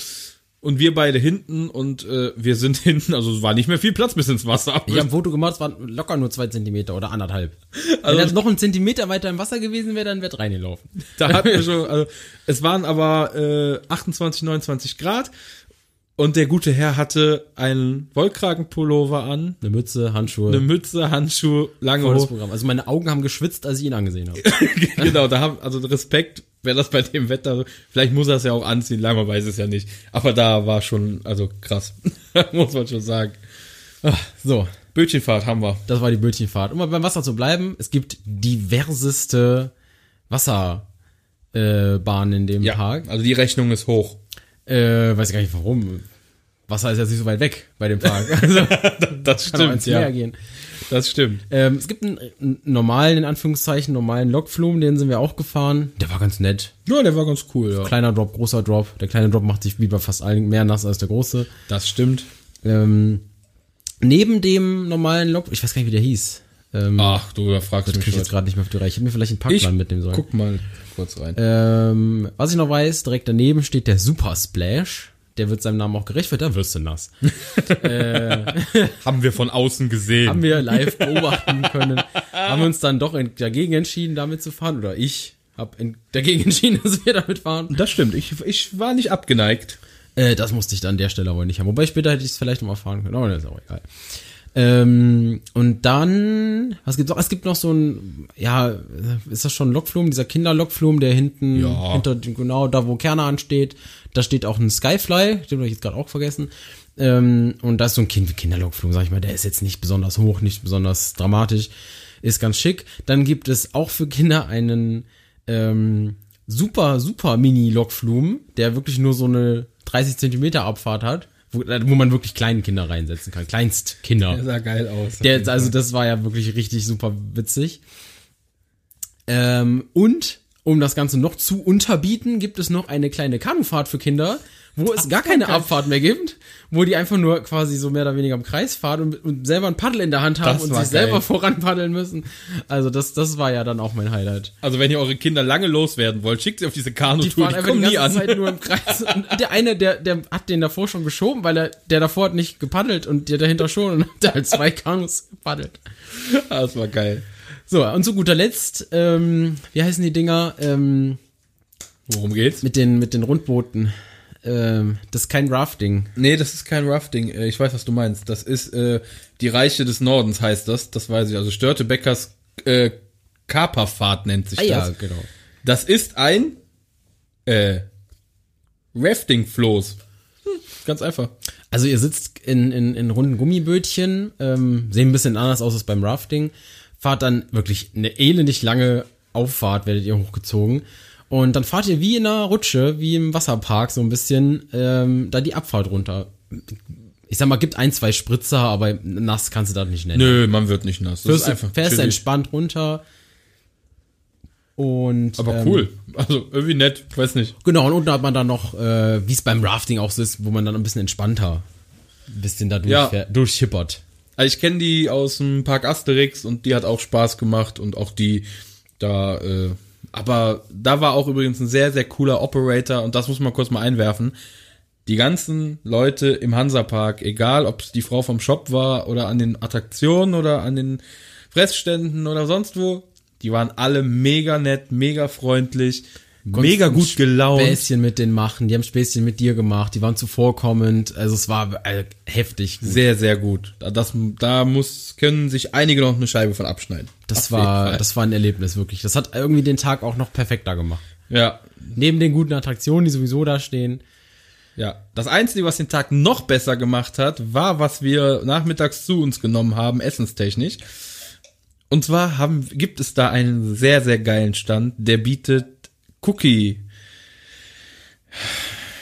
Und wir beide hinten und äh, wir sind [laughs] hinten, also es war nicht mehr viel Platz bis ins Wasser. Ich habe ein Foto gemacht, es waren locker nur zwei Zentimeter oder anderthalb. [laughs] Also- Wenn das noch ein Zentimeter weiter im Wasser gewesen wäre, dann wäre reingelaufen. Da hatten wir [laughs] schon, also es waren aber äh, 28, 29 Grad Und der gute Herr hatte einen Wollkragenpullover an, Eine Mütze, Handschuhe. eine Mütze, Handschuhe, lange volles Hose. Programm. Also meine Augen haben geschwitzt, als ich ihn angesehen habe. [laughs] genau, da haben, also Respekt, wer das bei dem Wetter, vielleicht muss er es ja auch anziehen, lange weiß es ja nicht. Aber da war schon, also krass, [laughs] muss man schon sagen. So, Bötchenfahrt haben wir. das war die Bötchenfahrt. Um mal beim Wasser zu bleiben, es gibt diverseste Wasserbahnen äh, in dem Ja, Park. also die Rechnung ist hoch. Äh, weiß ich gar nicht warum. Wasser ist jetzt nicht so weit weg bei dem Park. [laughs] Also Das kann auch ins Meer gehen. Das stimmt. Ähm, es gibt einen, einen normalen, in Anführungszeichen, normalen Lokflum, den sind wir auch gefahren. Der war ganz nett. Ja, der war ganz cool, ja. Kleiner Drop, großer Drop. Der kleine Drop macht sich wie bei fast allen mehr nass als der große. Das stimmt. Ähm, neben dem normalen Lok, ich weiß gar nicht, wie der hieß. Ähm, Ach, du, da fragst mich ich jetzt gerade nicht mehr auf die Reihe. Ich hätte mir vielleicht einen Ich Parkplan mitnehmen sollen. guck mal kurz rein. Ähm, was ich noch weiß, direkt daneben steht der Super Splash. Der wird seinem Namen auch gerecht, wird, da wirst du nass. [laughs] haben wir von außen gesehen. Haben wir live beobachten können. haben wir uns dann doch dagegen entschieden, damit zu fahren. Oder ich habe dagegen entschieden, [laughs] dass wir damit fahren. das stimmt. Ich, ich war nicht abgeneigt. Äh, das musste ich dann an der Stelle aber nicht haben. Wobei später hätte ich es vielleicht noch mal fahren können. Aber das ist auch egal. Ähm, und dann, was gibt's noch? Es gibt noch so ein, ja, ist das schon ein Lokflum, dieser Kinderlokflum, der hinten, Ja. hinter, dem- genau da, wo Kerner ansteht, da steht auch ein Skyfly, den habe ich jetzt gerade auch vergessen. Ähm, und da ist so ein kind Kinderlokflum, sag ich mal, der ist jetzt nicht besonders hoch, nicht besonders dramatisch, ist ganz schick. Dann gibt es auch für Kinder einen ähm, super, super Mini-Lokflum, der wirklich nur so eine 30 Zentimeter Abfahrt hat, wo, wo man wirklich kleinen Kinder reinsetzen kann, Kleinstkinder. sah geil aus. Der, also das war ja wirklich richtig super witzig. Ähm, und um das Ganze noch zu unterbieten, gibt es noch eine kleine Kanufahrt für Kinder, wo es gar keine Abfahrt mehr gibt, wo die einfach nur quasi so mehr oder weniger im Kreis fahren und, und selber ein Paddel in der Hand haben Das und sich geil. selber [laughs] voran paddeln müssen. Also das, das war ja dann auch mein Highlight. Also wenn ihr eure Kinder lange loswerden wollt, schickt sie auf diese Die Kanutour, fahren die, einfach kommen die nie ganze an. Zeit nur im Kreis. Und der eine, der, der hat den davor schon geschoben, weil er, der davor hat nicht gepaddelt und der dahinter schon und hat halt zwei Kanus gepaddelt. Ah, Das war geil. So, und zu guter Letzt, ähm, wie heißen die Dinger? Ähm, Worum geht's? mit den, mit den Rundbooten. Ähm, das ist kein Rafting. Nee, das ist kein Rafting. Äh, Ich weiß, was du meinst. Das ist äh, die Reiche des Nordens heißt das. Das weiß ich. Also Störtebeckers äh, Kaperfahrt nennt sich Ah ja, das. genau. Das ist ein äh, Rafting-Floß. Hm, ganz einfach. Also ihr sitzt in, in, in runden Gummibötchen, ähm, sehen ein bisschen anders aus als beim Rafting, fahrt dann wirklich eine elendig lange Auffahrt, werdet ihr hochgezogen. Und dann fahrt ihr wie in einer Rutsche, wie im Wasserpark, so ein bisschen, ähm, da die Abfahrt runter. Ich sag mal, gibt ein, zwei Spritzer, aber nass kannst du das nicht nennen. Nö, man wird nicht nass. Das Fährst, ist einfach fährst chillig. entspannt runter. Und Aber ähm, cool. Also irgendwie nett. Ich weiß nicht. Genau, und unten hat man dann noch, äh, wie es beim Rafting auch so ist, wo man dann ein bisschen entspannter ein bisschen da Ja. durchschippert. Also ich kenne die aus dem Park Asterix und die hat auch Spaß gemacht und auch die da, äh, aber da war auch übrigens ein sehr, sehr cooler Operator und das muss man kurz mal einwerfen. Die ganzen Leute im Hansapark, egal ob es die Frau vom Shop war oder an den Attraktionen oder an den Fressständen oder sonst wo, die waren alle mega nett, mega freundlich, mega gut gelaunt. Späßchen mit denen machen, die haben Späßchen mit dir gemacht, die waren zuvorkommend, also es war äh, heftig gut. Sehr, sehr gut. Da- Das, da muss, können sich einige noch eine Scheibe von abschneiden. Das Auf war, das war ein Erlebnis, wirklich. Das hat irgendwie den Tag auch noch perfekter gemacht. ja, Neben den guten Attraktionen, die sowieso da stehen. Ja, das Einzige, was den Tag noch besser gemacht hat, war, was wir nachmittags zu uns genommen haben, essenstechnisch. Und zwar haben, gibt es da einen sehr, sehr geilen Stand, der bietet Cookie.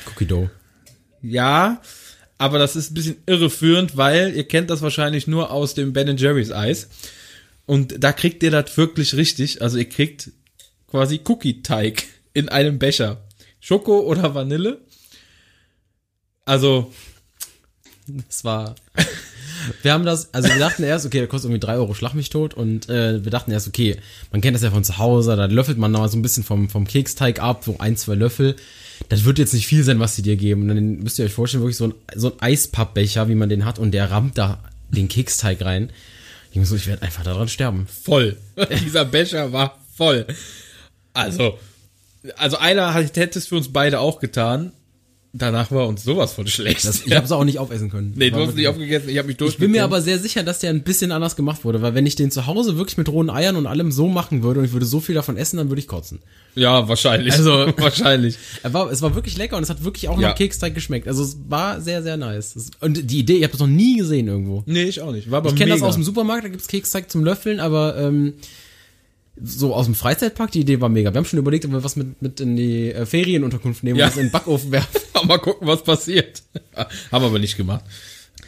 Cookie Dough. Ja, aber das ist ein bisschen irreführend, weil ihr kennt das wahrscheinlich nur aus dem Ben Jerry's Eis. Und da kriegt ihr das wirklich richtig. Also ihr kriegt quasi Cookie-Teig in einem Becher. Schoko oder Vanille. Also, Es war. [laughs] Wir haben das, also wir dachten erst, okay, der kostet irgendwie drei Euro Schlag mich tot und äh, wir dachten erst, okay, man kennt das ja von zu Hause, da löffelt man noch so ein bisschen vom, vom Keksteig ab, so ein, zwei Löffel. Das wird jetzt nicht viel sein, was sie dir geben. Und dann müsst ihr euch vorstellen, wirklich so ein, so ein Eispappbecher, wie man den hat, und der rammt da den Keksteig rein. Ich muss so, ich werde einfach daran sterben. voll. [laughs] Dieser Becher war voll. Also, also einer hätte es für uns beide auch getan. Danach war uns sowas von schlecht. Das, ich habe es auch nicht aufessen können. nee, du hast es nicht aufgegessen, ich habe mich Ich bin mir aber sehr sicher, dass der ein bisschen anders gemacht wurde, weil wenn ich den zu Hause wirklich mit rohen Eiern und allem so machen würde und ich würde so viel davon essen, dann würde ich kotzen. Ja, wahrscheinlich. Also- [laughs] [laughs] wahrscheinlich. Er war, es war wirklich lecker und es hat wirklich auch Ja. nach Keksteig geschmeckt. Also es war sehr, sehr nice. Und die Idee, ich habe das noch nie gesehen irgendwo. Nee, ich auch nicht. War aber Ich kenne das aus dem Supermarkt, da gibt's Keksteig zum Löffeln, aber ähm, so aus dem Freizeitpark, die Idee war mega. Wir haben schon überlegt, ob wir was mit, mit in die äh, Ferienunterkunft nehmen Ja. und das in den Backofen werfen. [laughs] mal gucken, was passiert. [laughs] haben wir aber nicht gemacht.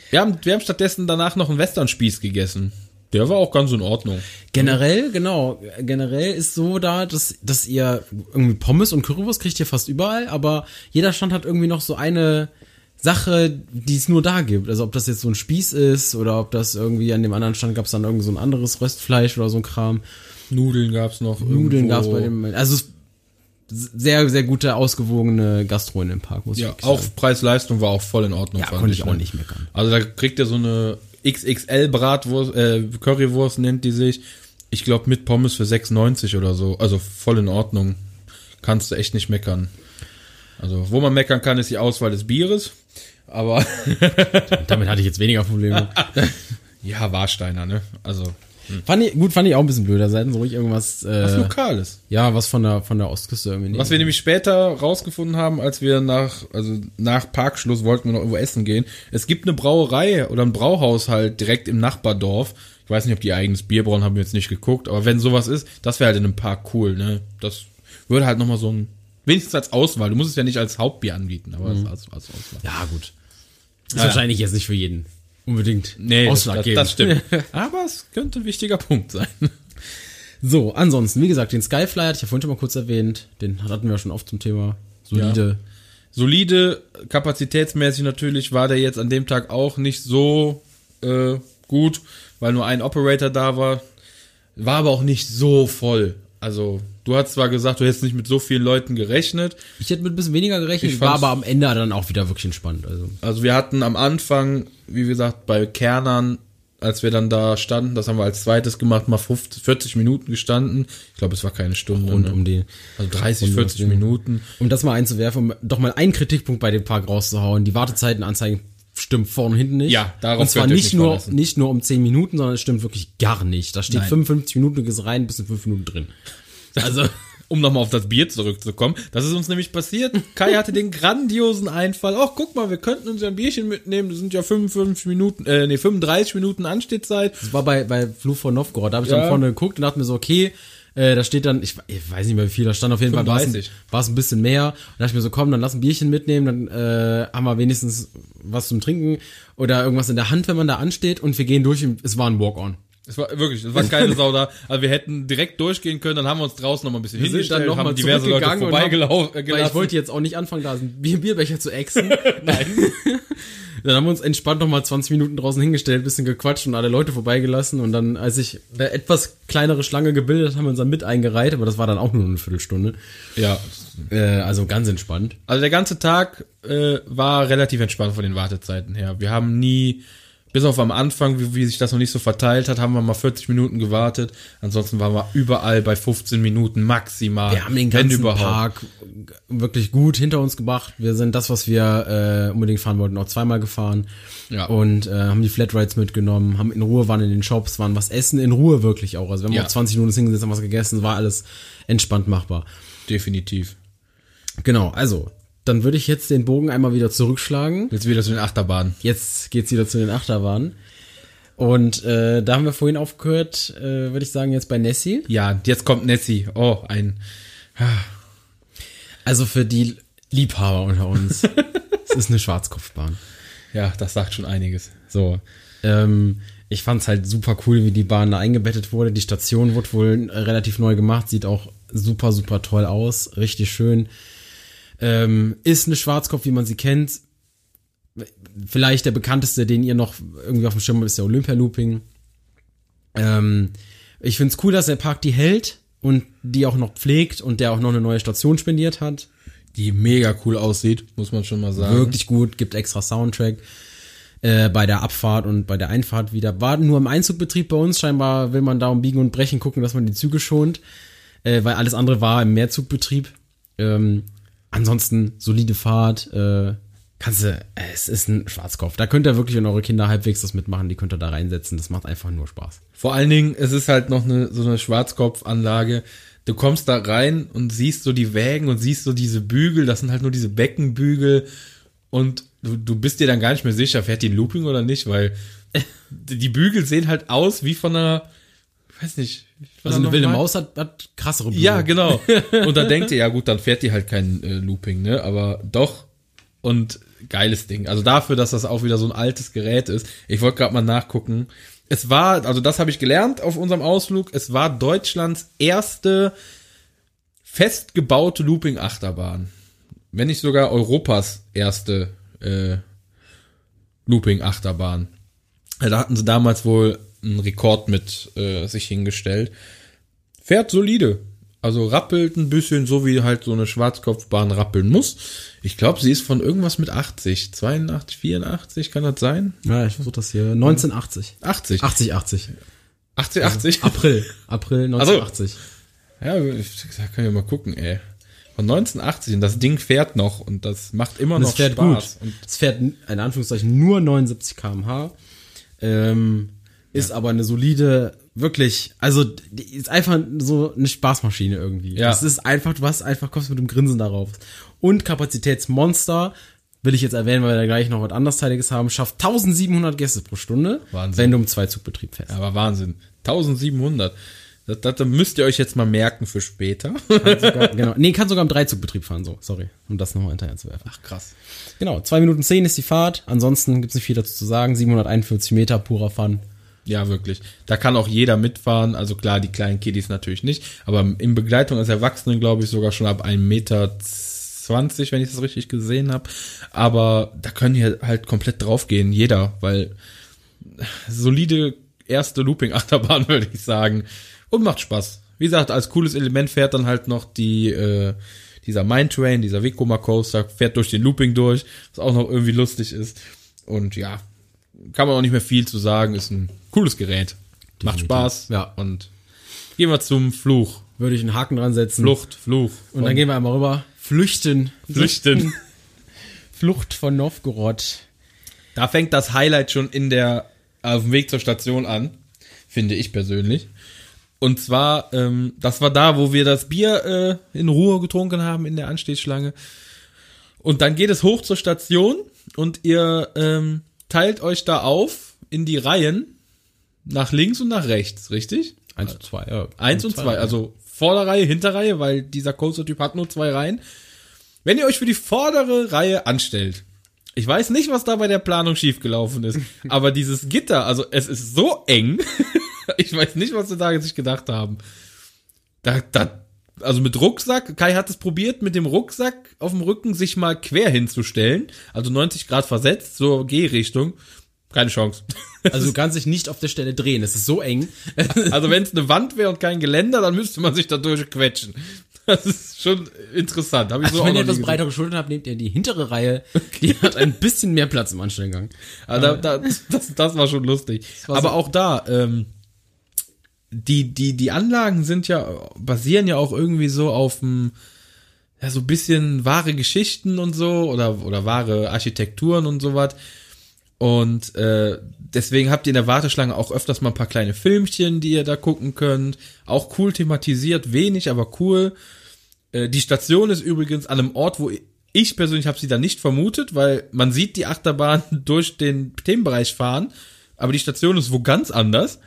Wir haben, wir haben stattdessen danach noch einen Westernspieß gegessen. Der war auch ganz in Ordnung. Generell, genau, generell ist so da, dass, dass ihr irgendwie Pommes und Currywurst kriegt ihr fast überall, aber jeder Stand hat irgendwie noch so eine Sache, die es nur da gibt. Also ob das jetzt so ein Spieß ist oder ob das irgendwie an dem anderen Stand gab es dann irgend so ein anderes Röstfleisch oder so ein Kram. Nudeln gab's noch. Nudeln gab's bei dem, also es sehr, sehr gute, ausgewogene Gastro in dem Park, muss Ja, ich auch. Preis-Leistung war auch voll in Ordnung. Ja, konnte ich auch ne? nicht meckern. Also da kriegt ihr so eine XXL-Bratwurst, äh, Currywurst nennt die sich. Ich glaube mit Pommes für 6,90 oder so. Also voll in Ordnung. Kannst du echt nicht meckern. Also wo man meckern kann, ist die Auswahl des Bieres. Aber [laughs] Damit hatte ich jetzt weniger Probleme. [laughs] ja, Warsteiner, ne? Also fand ich, gut, fand ich auch ein bisschen blöder. Seiten so ruhig irgendwas, was äh, Lokales. ja, was von der, von der Ostküste irgendwie. Was wir nämlich später rausgefunden haben, als wir nach, also nach Parkschluss wollten wir noch irgendwo essen gehen. Es gibt eine Brauerei oder ein Brauhaus halt direkt im Nachbardorf. Ich weiß nicht, ob die eigenes Bier brauen, haben wir jetzt nicht geguckt. Aber wenn sowas ist, das wäre halt in einem Park cool, ne? Das würde halt nochmal so ein, wenigstens als Auswahl. Du musst es ja nicht als Hauptbier anbieten, aber als, als, als Auswahl. Ja, gut. Ist ja. wahrscheinlich jetzt nicht für jeden unbedingt Nee, das, das, ausschlaggebend. das stimmt. [laughs] aber es könnte ein wichtiger Punkt sein. So, ansonsten, wie gesagt, den Skyfly hatte ich ja vorhin schon mal kurz erwähnt. Den hatten wir schon oft zum Thema solide. solide, kapazitätsmäßig natürlich war der jetzt an dem Tag auch nicht so äh, gut, weil nur ein Operator da war. War aber auch nicht so voll. Also, du hast zwar gesagt, du hättest nicht mit so vielen Leuten gerechnet. Ich hätte mit ein bisschen weniger gerechnet, Ich war aber am Ende dann auch wieder wirklich entspannt. Also, Also, wir hatten am Anfang, wie gesagt, bei Kernern, als wir dann da standen, das haben wir als zweites gemacht, mal 50, 40 Minuten gestanden. Ich glaube, es war keine Stunde. rund ne? um die. also 30, rund um 40 den- Minuten. Um das mal einzuwerfen, um doch mal einen Kritikpunkt bei dem Park rauszuhauen. Die Wartezeitenanzeigen stimmt vorne und hinten nicht. Ja, darauf Und zwar nicht nur, verlassen. nicht nur um 10 Minuten, sondern es stimmt wirklich gar nicht. Da steht Nein. 55 Minuten, du gehst rein, bist in 5 Minuten drin. Also, [laughs] um nochmal auf das Bier zurückzukommen. Das ist uns nämlich passiert. Kai hatte den grandiosen Einfall. Ach, guck mal, wir könnten uns ja ein Bierchen mitnehmen. Das sind ja 55 Minuten, äh, nee, 35 Minuten Anstehzeit. Das war bei, bei Fluch von Novgorod. Da habe ich Ja. dann vorne geguckt und dachte mir so, okay, äh, da steht dann, ich, ich weiß nicht mehr wie viel, da stand auf jeden Fall, war es ein, 35. war es ein bisschen mehr. Und da dachte ich mir so, komm, dann lass ein Bierchen mitnehmen, dann äh, haben wir wenigstens was zum Trinken oder irgendwas in der Hand, wenn man da ansteht und wir gehen durch und es war ein Walk-on. Es war wirklich, es war keine Sau da. Also wir hätten direkt durchgehen können, dann haben wir uns draußen noch mal ein bisschen Wir hingestellt, dann noch haben diverse Leute vorbeigelaufen. Weil ich wollte jetzt auch nicht anfangen, da einen Bier Bierbecher zu exen. [laughs] Nein. [laughs] dann haben wir uns entspannt noch mal 20 Minuten draußen hingestellt, bisschen gequatscht und alle Leute vorbeigelassen. Und dann, als sich eine etwas kleinere Schlange gebildet hat, haben wir uns dann mit eingereiht, aber das war dann auch nur eine Viertelstunde. ja, Äh, also ganz entspannt. Also der ganze Tag äh, war relativ entspannt von den Wartezeiten her. Wir haben nie, bis auf am Anfang, wie, wie sich das noch nicht so verteilt hat, haben wir mal 40 Minuten gewartet. Ansonsten waren wir überall bei 15 Minuten maximal. Wir haben den ganzen Park wirklich gut hinter uns gebracht. Wir sind das, was wir äh, unbedingt fahren wollten, auch zweimal gefahren. Ja. Und äh, haben die Flatrides mitgenommen, haben in Ruhe, waren in den Shops, waren was essen, in Ruhe wirklich auch. Also wir haben Ja. auch 20 Minuten hingesetzt, haben was gegessen, war alles entspannt machbar. Definitiv. Genau, also, dann würde ich jetzt den Bogen einmal wieder zurückschlagen. Jetzt wieder zu den Achterbahnen. Jetzt geht's wieder zu den Achterbahnen. Und äh, da haben wir vorhin aufgehört, äh, würde ich sagen, jetzt bei Nessie. Ja, jetzt kommt Nessie. Oh, ein. Also für die Liebhaber unter uns. [laughs] es ist eine Schwarzkopfbahn. Ja, das sagt schon einiges. So. Ähm, ich fand's halt super cool, wie die Bahn da eingebettet wurde. Die Station wurde wohl äh, relativ neu gemacht, sieht auch super, super toll aus. Richtig schön. Ähm, ist eine Schwarzkopf, wie man sie kennt. Vielleicht der bekannteste, den ihr noch irgendwie auf dem Schirm habt, ist der Olympia Looping. Ähm, ich find's cool, dass der Park die hält und die auch noch pflegt und der auch noch eine neue Station spendiert hat. Die mega cool aussieht, muss man schon mal sagen. Wirklich gut, gibt extra Soundtrack äh, bei der Abfahrt und bei der Einfahrt wieder. War nur im Einzugbetrieb bei uns, scheinbar will man da um Biegen und Brechen gucken, dass man die Züge schont, äh, weil alles andere war im Mehrzugbetrieb. Ähm, ansonsten solide Fahrt, äh, kannst du, es ist ein Schwarzkopf. Da könnt ihr wirklich, wenn eure Kinder halbwegs das mitmachen, die könnt ihr da reinsetzen. Das macht einfach nur Spaß. Vor allen Dingen, es ist halt noch eine, so eine Schwarzkopfanlage. Du kommst da rein und siehst so die Wägen und siehst so diese Bügel, das sind halt nur diese Beckenbügel und du, du bist dir dann gar nicht mehr sicher, fährt die ein Looping oder nicht, weil [laughs] die Bügel sehen halt aus wie von einer, ich weiß nicht. Also eine wilde? Maus hat, hat krassere Bügel. Ja, genau. [laughs] Und dann denkt ihr, ja gut, dann fährt die halt kein äh, Looping, ne? Aber doch. Und geiles Ding. Also dafür, dass das auch wieder so ein altes Gerät ist. Ich wollte gerade mal nachgucken. Es war, also das habe ich gelernt auf unserem Ausflug. Es war Deutschlands erste festgebaute Looping-Achterbahn. Wenn nicht sogar Europas erste äh, Looping-Achterbahn. Da hatten sie damals wohl einen Rekord mit äh, sich hingestellt. Fährt solide. Also rappelt ein bisschen, so wie halt so eine Schwarzkopfbahn rappeln muss. Ich glaube, sie ist von irgendwas mit 80. 82, 84, kann das sein? Ja, ich versuche das hier. 1980. 80. 80, 80. 80, 80. April. [laughs] April 1980. Ja, ich da können wir mal gucken, ey. Von 1980 und das Ding fährt noch und das macht immer Und noch es fährt Spaß. gut. Es fährt in Anführungszeichen nur 79 km/h. Ähm, ist aber eine solide, wirklich, also ist einfach so eine Spaßmaschine irgendwie. Ja. Es ist einfach, du hast einfach, kommst mit dem Grinsen darauf. Und Kapazitätsmonster, will ich jetzt erwähnen, weil wir da gleich noch was andersteiliges haben, schafft 1700 Gäste pro Stunde, Wahnsinn. wenn du im Zweizugbetrieb fährst. Aber Wahnsinn. 1700. Das, das, das müsst ihr euch jetzt mal merken für später. Kann sogar, genau. Nee, kann sogar im Dreizugbetrieb fahren, so, sorry, um das nochmal hinterher zu werfen. Ach krass. Genau, zwei Minuten zehn ist die Fahrt. Ansonsten gibt's nicht viel dazu zu sagen. 741 Meter purer Fun. Ja, wirklich. Da kann auch jeder mitfahren. Also klar, die kleinen Kiddies natürlich nicht. Aber in Begleitung als Erwachsenen, glaube ich, sogar schon ab 1,20 Meter, wenn ich das richtig gesehen habe. Aber da können hier halt komplett draufgehen, jeder, weil solide erste Looping-Achterbahn, [laughs] würde ich sagen. Und macht Spaß. Wie gesagt, als cooles Element fährt dann halt noch die, äh, dieser Mine Train, dieser Vekoma Coaster, fährt durch den Looping durch, was auch noch irgendwie lustig ist. Und ja, kann man auch nicht mehr viel zu sagen, ist ein cooles Gerät. Macht Definitiv. Spaß. Ja. Und gehen wir zum Fluch. Würde ich einen Haken dran setzen. Flucht, Fluch. Und dann gehen wir einmal rüber. Flüchten. Flüchten. [laughs] Flucht von Novgorod. Da fängt das Highlight schon in der, auf dem Weg zur Station an, finde ich persönlich. Und zwar, ähm, das war da, wo wir das Bier äh, in Ruhe getrunken haben in der Anstehschlange. Und dann geht es hoch zur Station und ihr ähm, teilt euch da auf in die Reihen nach links und nach rechts, richtig? Eins und zwei, ja. Eins und zwei, also Vorderreihe, Hinterreihe, weil dieser Coaster-Typ hat nur zwei Reihen. Wenn ihr euch für die vordere Reihe anstellt, ich weiß nicht, was da bei der Planung schiefgelaufen ist, [laughs] aber dieses Gitter, also es ist so eng, [laughs] ich weiß nicht, was sie da sich gedacht haben. Da, da, also mit Rucksack, Kai hat es probiert, mit dem Rucksack auf dem Rücken sich mal quer hinzustellen, also 90 Grad versetzt, so Gehrichtung. Keine Chance. [laughs] Also du kannst dich nicht auf der Stelle drehen. Es ist so eng. [laughs] Also wenn es eine Wand wäre und kein Geländer, dann müsste man sich da durchquetschen. Das ist schon interessant. Hab ich so Also auch wenn ihr etwas breitere Schultern habt, nehmt ihr die hintere Reihe. [laughs] Die hat ein bisschen mehr Platz im Anstellgang. gesehen. Aber da, da, das, das war schon lustig. war Aber so- auch da, ähm, die, die, die Anlagen sind ja, basieren ja auch irgendwie so auf dem, ja, so bisschen wahre Geschichten und so oder, oder wahre Architekturen und sowas. Und äh, deswegen habt ihr in der Warteschlange auch öfters mal ein paar kleine Filmchen, die ihr da gucken könnt. Auch cool thematisiert, wenig, aber cool. Äh, die Station ist übrigens an einem Ort, wo ich persönlich habe sie da nicht vermutet, weil man sieht die Achterbahn [laughs] durch den Themenbereich fahren, aber die Station ist wo ganz anders.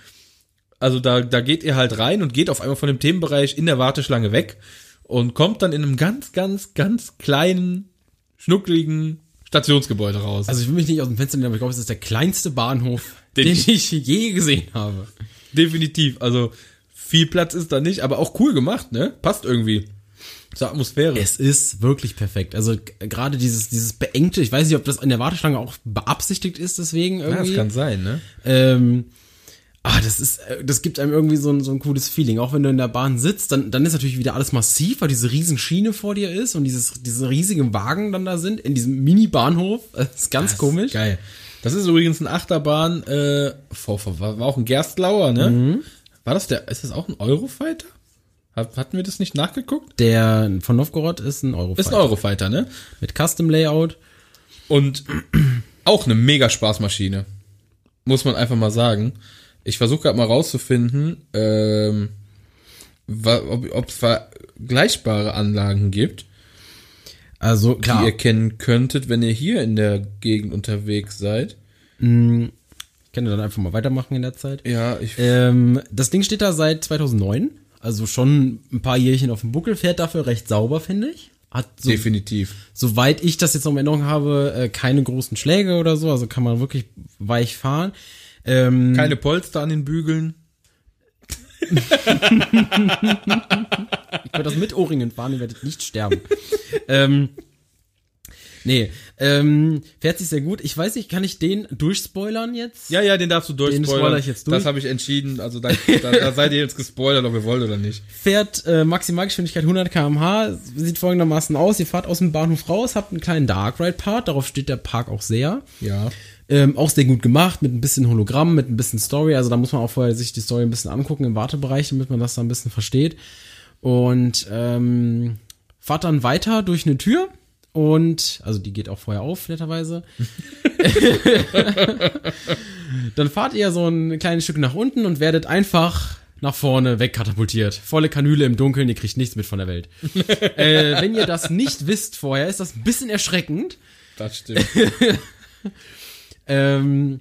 Also da, da geht ihr halt rein und geht auf einmal von dem Themenbereich in der Warteschlange weg und kommt dann in einem ganz, ganz, ganz kleinen, schnuckligen Stationsgebäude raus. Also ich will mich nicht aus dem Fenster nehmen, aber ich glaube, es ist der kleinste Bahnhof, Den den, ich- je gesehen habe. Definitiv. Also viel Platz ist da nicht, aber auch cool gemacht, ne? Passt irgendwie zur Atmosphäre. Es ist wirklich perfekt. Also gerade dieses, dieses beengte, ich weiß nicht, ob das in der Warteschlange auch beabsichtigt ist, deswegen ja, irgendwie. das kann sein, ne? Ähm, ah, das ist, äh, das gibt einem irgendwie so ein, so ein cooles Feeling. Auch wenn du in der Bahn sitzt, dann, dann ist natürlich wieder alles massiv, weil diese riesen Schiene vor dir ist und dieses, diese riesigen Wagen dann da sind in diesem Mini-Bahnhof. Das ist ganz komisch. Geil. Das ist übrigens eine Achterbahn, äh, vor, vor, war auch ein Gerstlauer, ne? War das der, ist das auch ein Eurofighter? Hat, hatten wir das nicht nachgeguckt? Der von Novgorod ist ein Eurofighter. Ist ein Eurofighter, ne? Mit Custom Layout. Und auch eine mega Spaßmaschine. Muss man einfach mal sagen. Ich versuche gerade mal rauszufinden, ähm, ob es vergleichbare Anlagen gibt, Also die klar, ihr kennen könntet, wenn ihr hier in der Gegend unterwegs seid. ich kann dann einfach mal weitermachen in der Zeit. Ja, ich Ähm, das Ding steht da seit 2009. Also schon ein paar Jährchen auf dem Buckel. Fährt dafür recht sauber, finde ich. Hat so, definitiv. soweit ich das jetzt noch in Erinnerung habe, äh, keine großen Schläge oder so. Also kann man wirklich weich fahren. Ähm, Keine Polster an den Bügeln. Ich könnte das mit Ohrringen fahren, ihr werdet nicht sterben. [laughs] ähm, nee, ähm, fährt sich sehr gut. Ich weiß nicht, kann ich den durchspoilern jetzt? Ja, ja, den darfst du durchspoilern. spoiler ich jetzt durch. Das habe ich entschieden. Also da, da, da seid ihr jetzt gespoilert, ob ihr wollt oder nicht. Fährt äh, Maximalgeschwindigkeit 100 km/h, sieht folgendermaßen aus. Ihr fahrt aus dem Bahnhof raus, habt einen kleinen Dark Ride Part, darauf steht der Park auch sehr. Ja. Ähm, auch sehr gut gemacht, mit ein bisschen Hologramm, mit ein bisschen Story. Also da muss man auch vorher sich die Story ein bisschen angucken im Wartebereich, damit man das da ein bisschen versteht. Und ähm, fahrt dann weiter durch eine Tür und, also die geht auch vorher auf, netterweise. [laughs] dann fahrt ihr so ein kleines Stück nach unten und werdet einfach nach vorne wegkatapultiert. Volle Kanüle im Dunkeln, ihr kriegt nichts mit von der Welt. [laughs] äh, wenn ihr das nicht wisst vorher, ist das ein bisschen erschreckend. Das stimmt. [laughs] Ähm,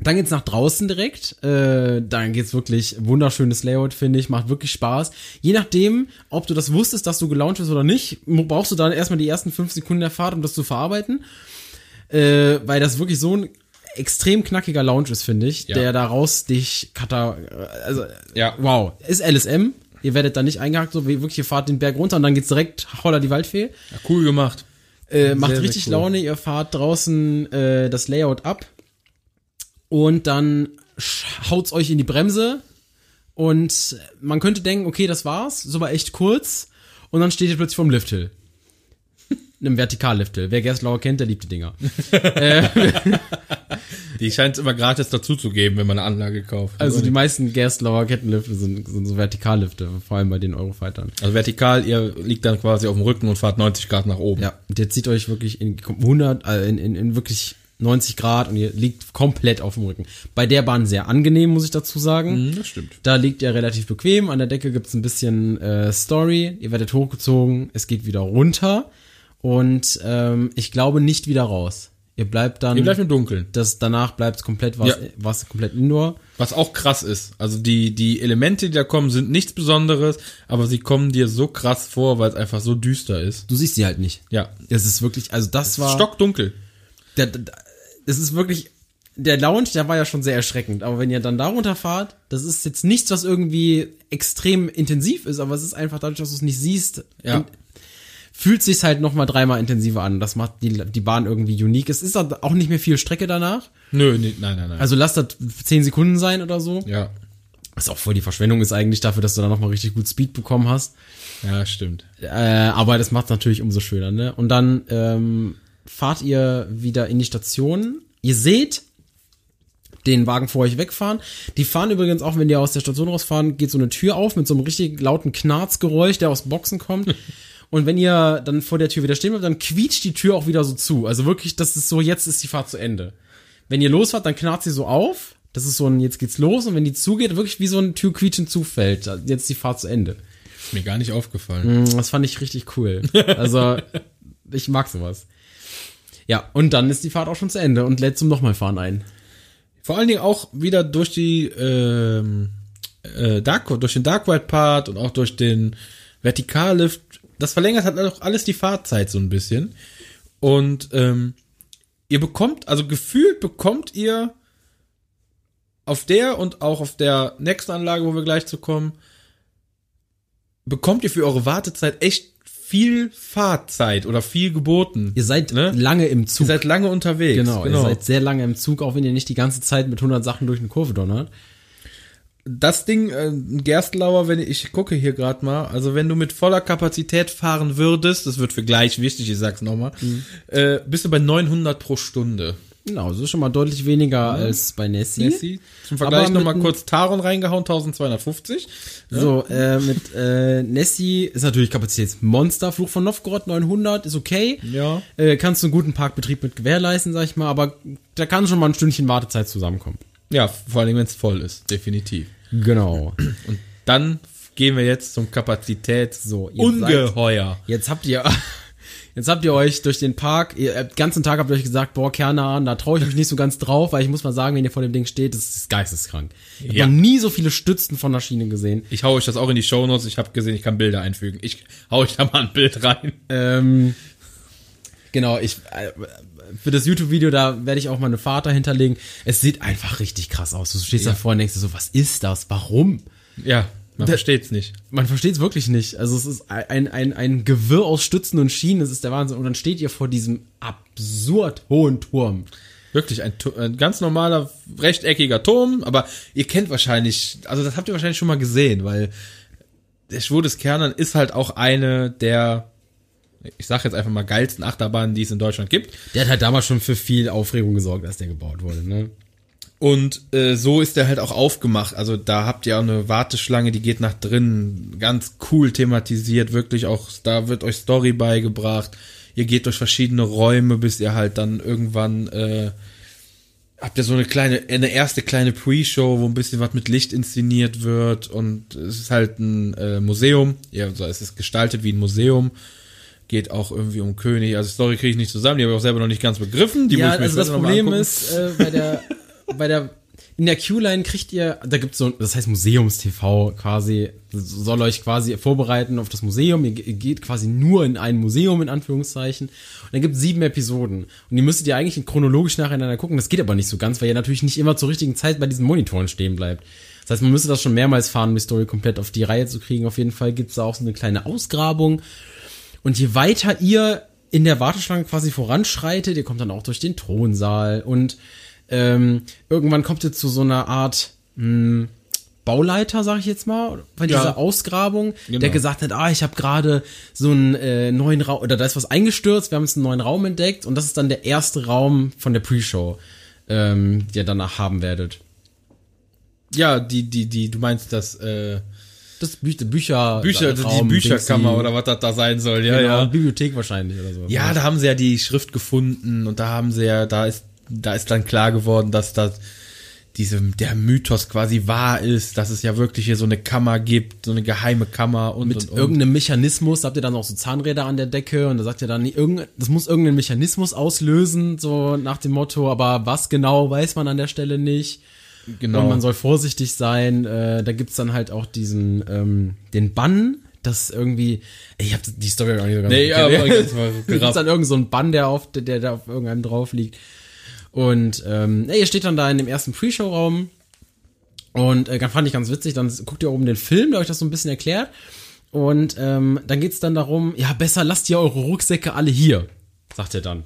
dann geht's nach draußen direkt. Äh, dann geht's wirklich wunderschönes Layout, finde ich. Macht wirklich Spaß. Je nachdem, ob du das wusstest, dass du gelauncht bist oder nicht, brauchst du dann erstmal die ersten fünf Sekunden der Fahrt, um das zu verarbeiten. Äh, weil das wirklich so ein extrem knackiger Launch ist, finde ich, Ja. der daraus dich kata also Ja. wow, ist LSM. Ihr werdet da nicht eingehakt, so wie wirklich, ihr fahrt den Berg runter und dann geht's direkt holla die Waldfee. Ja, cool gemacht. Äh, macht Sehr, sehr richtig cool. Laune, ihr fahrt draußen äh, das Layout ab und dann haut's euch in die Bremse und man könnte denken, okay, das war's, so war echt kurz und dann steht ihr plötzlich vom Lifthill. Einem Vertikalliftel. Wer Gerstlauer kennt, der liebt die Dinger. [laughs] Die scheint es immer gratis dazu zu geben, wenn man eine Anlage kauft. Also die meisten Gerstlauer Kettenlifte sind, sind so Vertikallifte, vor allem bei den Eurofightern. also vertikal, ihr liegt dann quasi auf dem Rücken und fahrt 90 Grad nach oben. Ja, der zieht euch wirklich in 100, äh, in, in, in wirklich 90 Grad und ihr liegt komplett auf dem Rücken. Bei der Bahn sehr angenehm, muss ich dazu sagen. Hm, das stimmt. Da liegt ihr relativ bequem. An der Decke gibt's ein bisschen äh, Story. Ihr werdet hochgezogen, es geht wieder runter. Und ähm, ich glaube nicht wieder raus. Ihr bleibt dann. Ihr bleibt im Dunkeln. das, danach bleibt komplett was, Ja. was komplett indoor. Was auch krass ist. Also die, die Elemente, die da kommen, sind nichts Besonderes, aber sie kommen dir so krass vor, weil es einfach so düster ist. Du siehst sie halt nicht. Ja. Es ist wirklich, also das war. Stockdunkel. der, der, es ist wirklich, der Lounge, der war ja schon sehr erschreckend, aber wenn ihr dann darunter fahrt, das ist jetzt nichts, was irgendwie extrem intensiv ist, aber es ist einfach dadurch, dass du es nicht siehst, Ja. Fühlt sich's halt noch mal dreimal intensiver an. Das macht die, die Bahn irgendwie unique. Es ist auch nicht mehr viel Strecke danach. Nö, nee, nein, nein, nein. Also lasst das 10 Sekunden sein oder so. ja. Was auch voll die Verschwendung ist eigentlich dafür, dass du da noch mal richtig gut Speed bekommen hast. Ja, stimmt. Äh, aber das macht natürlich umso schöner, ne? Und dann ähm, fahrt ihr wieder in die Station. Ihr seht den Wagen vor euch wegfahren. Die fahren übrigens auch, wenn die aus der Station rausfahren, geht so eine Tür auf mit so einem richtig lauten Knarzgeräusch, der aus Boxen kommt. [laughs] Und wenn ihr dann vor der Tür wieder stehen bleibt, dann quietscht die Tür auch wieder so zu. Also wirklich, das ist so, jetzt ist die Fahrt zu Ende. Wenn ihr losfahrt, dann knarrt sie so auf. Das ist so ein, jetzt geht's los. Und wenn die zugeht, wirklich wie so ein Tür quietschen zufällt. Jetzt ist die Fahrt zu Ende. Ist mir gar nicht aufgefallen. Mm, Das fand ich richtig cool. Also, [laughs] ich mag sowas. Ja, und dann ist die Fahrt auch schon zu Ende und lädt zum nochmal fahren ein. Vor allen Dingen auch wieder durch die ähm, äh, Dark, durch den Dark Ride Part und auch durch den Vertikallift. Das verlängert hat auch alles die Fahrzeit so ein bisschen. Und ähm, ihr bekommt, also gefühlt bekommt ihr auf der und auch auf der nächsten Anlage, wo wir gleich zu kommen, bekommt ihr für eure Wartezeit echt viel Fahrzeit oder viel geboten. Ihr seid Ne? lange im Zug. Ihr seid lange unterwegs. genau, ihr seid sehr lange im Zug, auch wenn ihr nicht die ganze Zeit mit 100 Sachen durch eine Kurve donnert. Das Ding, äh, Gerstlauer, wenn ich, ich gucke hier gerade mal, also wenn du mit voller Kapazität fahren würdest, das wird für gleich wichtig, ich sag's nochmal, äh, bist du bei 900 pro Stunde. Genau, so schon mal deutlich weniger als bei Nessie. Nessie. Zum Vergleich nochmal kurz Taron reingehauen, 1250. So, äh, mit äh, Nessie ist natürlich Kapazitätsmonster. Fluch von Novgorod 900 ist okay. Ja. Äh, kannst du einen guten Parkbetrieb mit gewährleisten, sag ich mal, aber da kann schon mal ein Stündchen Wartezeit zusammenkommen. Ja, vor allem, wenn es voll ist, definitiv. Genau. Und dann gehen wir jetzt zum Kapazitäts So, ihr Ungeheuer. Jetzt habt ihr, [laughs] jetzt habt ihr euch durch den Park, ihr, äh, den ganzen Tag habt ihr euch gesagt, boah, Kernan, da traue ich mich nicht so ganz drauf, weil ich muss mal sagen, wenn ihr vor dem Ding steht, das ist geisteskrank. Ich habe Ja. noch nie so viele Stützen von der Schiene gesehen. Ich hau euch das auch in die Shownotes. Ich habe gesehen, ich kann Bilder einfügen. Ich hau euch da mal ein Bild rein. Ähm, genau, ich äh, für das YouTube-Video, da werde ich auch meine Vater hinterlegen. Es sieht einfach richtig krass aus. Du stehst Ja. davor und denkst so, was ist das? Warum? Ja, man Da- versteht's nicht. Man versteht es wirklich nicht. Also es ist ein, ein, ein Gewirr aus Stützen und Schienen, das ist der Wahnsinn. Und dann steht ihr vor diesem absurd hohen Turm. Wirklich ein, ein ganz normaler rechteckiger Turm, aber ihr kennt wahrscheinlich, also das habt ihr wahrscheinlich schon mal gesehen, weil der Schwur des Kernern ist halt auch eine der, ich sag jetzt einfach mal geilsten Achterbahnen, die es in Deutschland gibt. Der hat halt damals schon für viel Aufregung gesorgt, als der gebaut wurde, ne? Und äh, so ist der halt auch aufgemacht. Also da habt ihr auch eine Warteschlange, die geht nach drinnen, ganz cool thematisiert, wirklich auch, da wird euch Story beigebracht. Ihr geht durch verschiedene Räume, bis ihr halt dann irgendwann äh, habt ihr so eine kleine, eine erste kleine Pre-Show, wo ein bisschen was mit Licht inszeniert wird und es ist halt ein äh, Museum. Ja, also es ist gestaltet wie ein Museum. Geht auch irgendwie um König. Also Story kriege ich nicht zusammen, die habe ich auch selber noch nicht ganz begriffen. Die ja, muss ich mir also das Problem ist, äh, bei der, [laughs] bei der, in der Q-Line kriegt ihr, da gibt's so, das heißt Museums-TV quasi, soll euch quasi vorbereiten auf das Museum. Ihr ge- ihr geht quasi nur in ein Museum, in Anführungszeichen. Und dann gibt's sieben Episoden. Und die müsstet ihr eigentlich chronologisch nacheinander gucken. Das geht aber nicht so ganz, weil ihr natürlich nicht immer zur richtigen Zeit bei diesen Monitoren stehen bleibt. Das heißt, man müsste das schon mehrmals fahren, um die Story komplett auf die Reihe zu kriegen. Auf jeden Fall gibt's da auch so eine kleine Ausgrabung. Und je weiter ihr in der Warteschlange quasi voranschreitet, ihr kommt dann auch durch den Thronsaal und ähm, irgendwann kommt ihr zu so einer Art mh, Bauleiter, sag ich jetzt mal, bei Ja. dieser Ausgrabung, der Genau. gesagt hat, ah, ich habe gerade so einen äh, neuen Raum, oder da ist was eingestürzt, wir haben jetzt einen neuen Raum entdeckt und das ist dann der erste Raum von der Pre-Show, ähm, die ihr danach haben werdet. Ja, die, die, die, du meinst das, äh, Das Bü Bücher, Bücher, Raum, die Bücherkammer Dingsy. oder was das da sein soll, ja, genau, ja. Bibliothek wahrscheinlich oder so. Ja, da haben sie ja die Schrift gefunden und da haben sie ja, da ist, da ist dann klar geworden, dass das diese, der Mythos quasi wahr ist, dass es ja wirklich hier so eine Kammer gibt, so eine geheime Kammer und, mit und, und. irgendeinem Mechanismus, da habt ihr dann auch so Zahnräder an der Decke und da sagt ihr dann, irgend, das muss irgendeinen Mechanismus auslösen, so nach dem Motto, aber was genau weiß man an der Stelle nicht. Genau. Und man soll vorsichtig sein. Äh, da gibt's dann halt auch diesen, ähm, den Bann, das irgendwie, ich habe die Story auch nicht so ganz Nee, verstanden. aber ganz mal [laughs] Da gibt's dann irgend so einen Bann, der auf, der, der da auf irgendeinem drauf liegt. Und ähm, ja, ihr steht dann da in dem ersten Pre-Show-Raum und äh, fand ich ganz witzig. Dann guckt ihr oben den Film, der euch das so ein bisschen erklärt. Und ähm, dann geht's dann darum, ja, besser lasst ihr eure Rucksäcke alle hier, sagt er dann.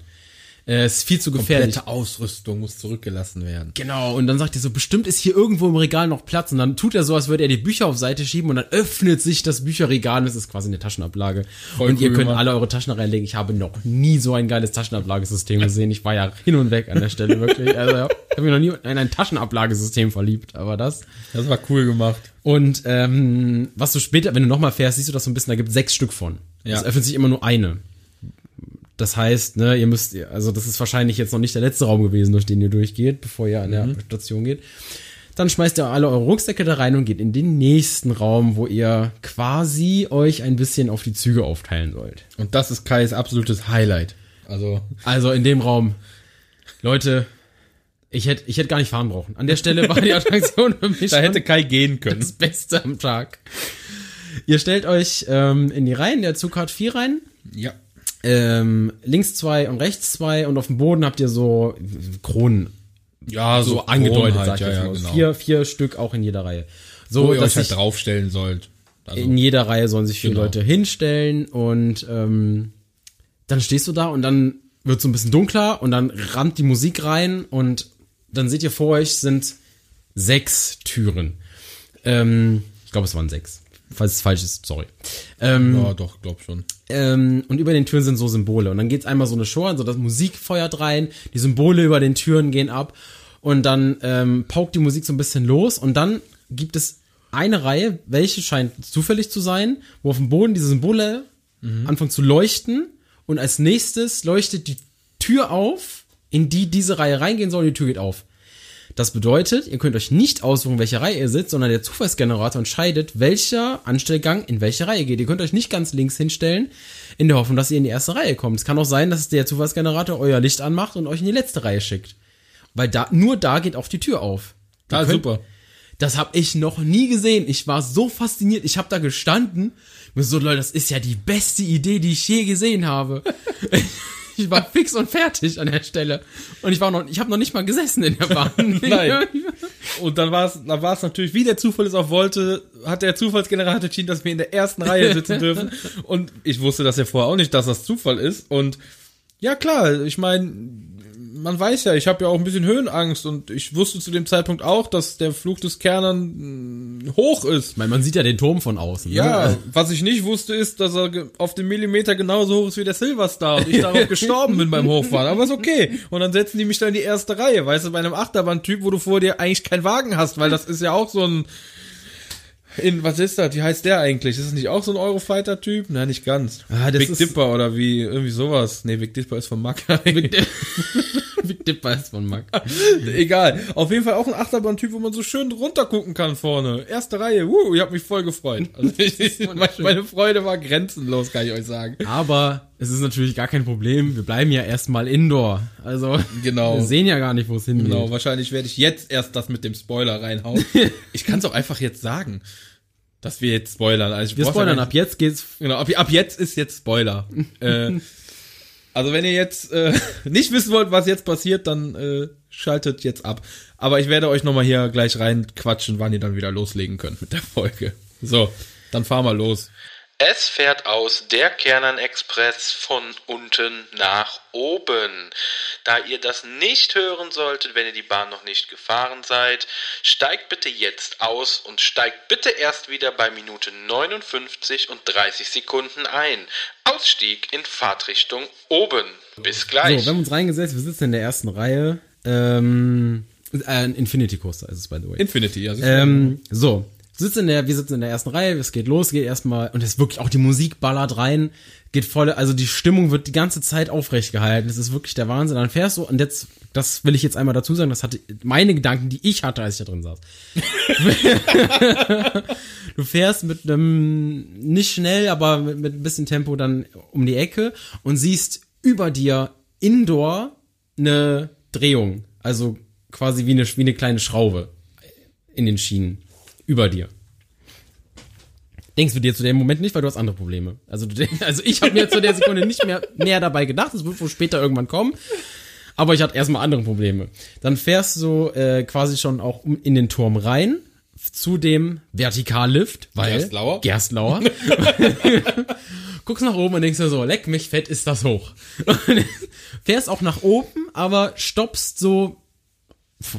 Äh, ist viel zu gefährlich. komplette Ausrüstung muss zurückgelassen werden. Genau, und dann sagt er so, bestimmt ist hier irgendwo im Regal noch Platz. Und dann tut er so, als würde er die Bücher auf Seite schieben und dann öffnet sich das Bücherregal und es ist quasi eine Taschenablage. Voll und ihr cool könnt gemacht. alle eure Taschen reinlegen. Ich habe noch nie so ein geiles Taschenablagesystem gesehen. Ich war ja hin und weg an der Stelle, wirklich. Also, ja, ich habe mich noch nie in ein Taschenablagesystem verliebt, aber das. Das war cool gemacht. Und ähm, was du später, wenn du nochmal fährst, siehst du das so ein bisschen, da gibt es sechs Stück von. Ja. Es öffnet sich immer nur eine. Das heißt, ne, ihr müsst, also das ist wahrscheinlich jetzt noch nicht der letzte Raum gewesen, durch den ihr durchgeht, bevor ihr an der Station geht. Dann schmeißt ihr alle eure Rucksäcke da rein und geht in den nächsten Raum, wo ihr quasi euch ein bisschen auf die Züge aufteilen sollt. Und das ist Kais absolutes Highlight. Also, Also in dem Raum, Leute, ich hätte ich hätte gar nicht fahren brauchen. An der Stelle war die [laughs] Attraktion für mich da hätte Kai gehen können. das Beste am Tag. Ihr stellt euch ähm, in die Reihen, der Zug hat vier Reihen. Ja. Ähm, links zwei und rechts zwei und auf dem Boden habt ihr so Kronen Ja, so angedeutet, Kronen sag ich ja, jetzt ja, mal. genau. Vier, vier Stück auch in jeder Reihe. So, wo ihr dass euch halt draufstellen sollt. Also, in jeder Reihe sollen sich vier Genau. Leute hinstellen und ähm, dann stehst du da und dann wird so ein bisschen dunkler und dann rammt die Musik rein und dann seht ihr vor euch sind sechs Türen. Ähm, ich glaube, es waren sechs. Falls es falsch ist, sorry. Ähm, Ja, doch, glaub schon. ähm, und über den Türen sind so Symbole. Und dann geht's einmal so eine Show an, so das Musik feuert rein, die Symbole über den Türen gehen ab und dann ähm, paukt die Musik so ein bisschen los und dann gibt es eine Reihe, welche scheint zufällig zu sein, wo auf dem Boden diese Symbole anfangen zu leuchten und als nächstes leuchtet die Tür auf, in die diese Reihe reingehen soll und die Tür geht auf. Das bedeutet, ihr könnt euch nicht aussuchen, welche Reihe ihr sitzt, sondern der Zufallsgenerator entscheidet, welcher Anstellgang in welche Reihe geht. Ihr könnt euch nicht ganz links hinstellen, in der Hoffnung, dass ihr in die erste Reihe kommt. Es kann auch sein, dass der Zufallsgenerator euer Licht anmacht und euch in die letzte Reihe schickt. Weil da, nur da geht auch die Tür auf. Ihr Ah, könnt- super. Das habe ich noch nie gesehen. Ich war so fasziniert. Ich habe da gestanden. Mir so, Leute, das ist ja die beste Idee, die ich je gesehen habe. [laughs] ich war fix und fertig an der Stelle. Und ich war noch, ich habe noch nicht mal gesessen in der Bahn. [laughs] Nein. [laughs] Und dann war es, dann war es natürlich, wie der Zufall es auch wollte, hat der Zufallsgenerator entschieden, dass wir in der ersten Reihe sitzen dürfen. [laughs] Und ich wusste das ja vorher auch nicht, dass das Zufall ist. Und ja klar, ich meine, man weiß ja, ich habe ja auch ein bisschen Höhenangst und ich wusste zu dem Zeitpunkt auch, dass der Flug des Kernern mh, hoch ist. Ich meine, man sieht ja den Turm von außen. Ja, Ne? was ich nicht wusste, ist, dass er auf den Millimeter genauso hoch ist wie der Silverstar und ich darauf [laughs] gestorben bin beim Hochfahren. Aber ist okay. Und dann setzen die mich da in die erste Reihe. Weißt du, bei einem Achterbahntyp, wo du vor dir eigentlich keinen Wagen hast, weil das ist ja auch so ein, in, was ist das? Wie heißt der eigentlich? Ist das nicht auch so ein Eurofighter-Typ? Nein, nicht ganz. Ah, das Big ist- Dipper oder wie, irgendwie sowas. Nee, Big Dipper ist von Mack. Big [laughs] Dipper ist von Mack. [laughs] Egal. Auf jeden Fall auch ein Achterbahntyp, wo man so schön runter gucken kann vorne. Erste Reihe. Uh, ich habe mich voll gefreut. Also [laughs] meine Freude war grenzenlos, kann ich euch sagen. Aber es ist natürlich gar kein Problem. Wir bleiben ja erstmal indoor. Also, Genau. wir sehen ja gar nicht, wo es hingeht. Genau, wahrscheinlich werde ich jetzt erst das mit dem Spoiler reinhauen. [laughs] ich kann es auch einfach jetzt sagen, dass wir jetzt spoilern. Also Wir spoilern ja ab jetzt geht's. Genau, ab, ab jetzt ist jetzt Spoiler. [laughs] äh, also wenn ihr jetzt äh, [laughs] nicht wissen wollt, was jetzt passiert, dann äh, schaltet jetzt ab. Aber ich werde euch nochmal hier gleich reinquatschen, wann ihr dann wieder loslegen könnt mit der Folge. So, dann fahren wir los. Es fährt aus der Kernern Express von unten nach oben. Da ihr das nicht hören solltet, wenn ihr die Bahn noch nicht gefahren seid, steigt bitte jetzt aus und steigt bitte erst wieder bei Minute 59 und 30 Sekunden ein. Ausstieg in Fahrtrichtung oben. Bis gleich. So, wir haben uns reingesetzt. Wir sitzen in der ersten Reihe. Ähm, äh, ein Infinity Coaster ist es, by the way. Infinity, ja. Ähm, so. Sitzt in der, wir sitzen in der ersten Reihe, es geht los, geht erstmal, und es ist wirklich auch die Musik ballert rein, geht voll, also die Stimmung wird die ganze Zeit aufrecht gehalten. Das ist wirklich der Wahnsinn. Dann fährst du, und jetzt, das will ich jetzt einmal dazu sagen, das hatte meine Gedanken, die ich hatte, als ich da drin saß. [laughs] du fährst mit einem, nicht schnell, aber mit, mit ein bisschen Tempo dann um die Ecke und siehst über dir indoor eine Drehung. Also quasi wie eine, wie eine kleine Schraube in den Schienen über dir. Denkst du dir zu dem Moment nicht, weil du hast andere Probleme. Also, du, [laughs] also ich habe mir zu der Sekunde nicht mehr mehr dabei gedacht. Das wird wohl später irgendwann kommen. Aber ich hatte erstmal andere Probleme. Dann fährst du äh, quasi schon auch in den Turm rein zu dem Vertikallift, weil Gerstlauer. Gerstlauer. [laughs] Guckst nach oben und denkst dir so, leck mich fett, ist das hoch. Fährst auch nach oben, aber stoppst so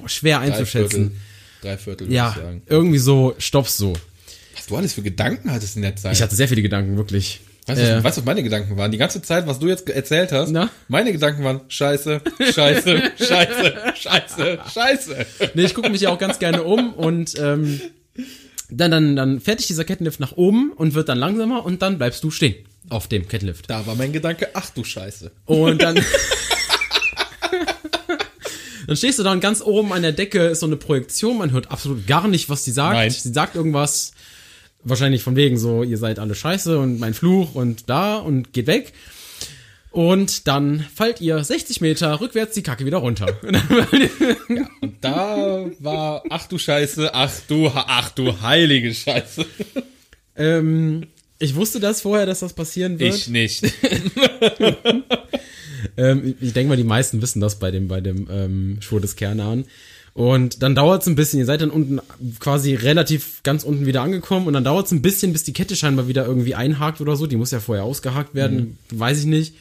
schwer einzuschätzen. Drei Viertel, würde Ja, ich sagen. irgendwie so stoppst so. Was du alles für Gedanken hattest in der Zeit. Ich hatte sehr viele Gedanken, wirklich. Weißt du, Äh, was- weißt was meine Gedanken waren? Die ganze Zeit, was du jetzt erzählt hast, Na? meine Gedanken waren Scheiße, [laughs] Scheiße, Scheiße, Scheiße, Scheiße. nee, ich gucke mich ja auch ganz gerne um und ähm, dann, dann, dann fährt dich dieser Kettenlift nach oben und wird dann langsamer und dann bleibst du stehen auf dem Kettenlift. Da war mein Gedanke, ach du Scheiße. Und dann. [laughs] Dann stehst du da und ganz oben an der Decke ist so eine Projektion, man hört absolut gar nicht, was sie sagt. Nein. Sie sagt irgendwas, wahrscheinlich von wegen so, ihr seid alle scheiße und mein Fluch und da und geht weg. Und dann fallt ihr 60 Meter rückwärts die Kacke wieder runter. [laughs] Da war, ach du Scheiße, ach du, ach du heilige Scheiße. ähm, ich wusste das vorher, dass das passieren wird. Ich nicht. [laughs] Ähm, ich denke mal, die meisten wissen das bei dem, bei dem ähm, Schwur des Kernahn. Und dann dauert es ein bisschen. Ihr seid dann unten quasi relativ ganz unten wieder angekommen und dann dauert es ein bisschen, bis die Kette scheinbar wieder irgendwie einhakt oder so. Die muss ja vorher ausgehakt werden. Weiß ich nicht,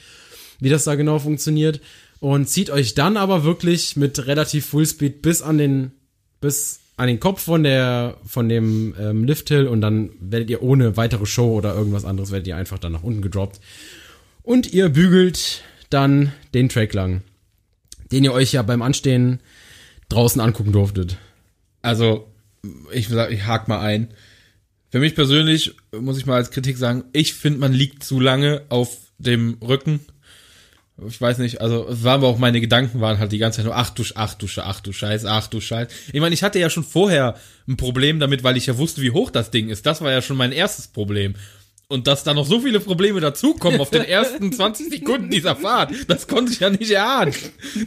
wie das da genau funktioniert. Und zieht euch dann aber wirklich mit relativ Fullspeed bis an den, bis an den Kopf von der von dem ähm, Lifthill und dann werdet ihr ohne weitere Show oder irgendwas anderes werdet ihr einfach dann nach unten gedroppt und ihr bügelt dann den Track lang, den ihr euch ja beim Anstehen draußen angucken durftet. Also, ich sag, ich hake mal ein. Für mich persönlich muss ich mal als Kritik sagen, ich finde, man liegt zu lange auf dem Rücken. Ich weiß nicht, also es waren aber auch meine Gedanken waren halt die ganze Zeit nur ach du ach du ach du Scheiß, ach du Scheiß. Ich meine, ich hatte ja schon vorher ein Problem damit, weil ich ja wusste, wie hoch das Ding ist. Das war ja schon mein erstes Problem. Und dass da noch so viele Probleme dazukommen auf den [laughs] ersten 20 Sekunden dieser Fahrt, das konnte ich ja nicht erahnen.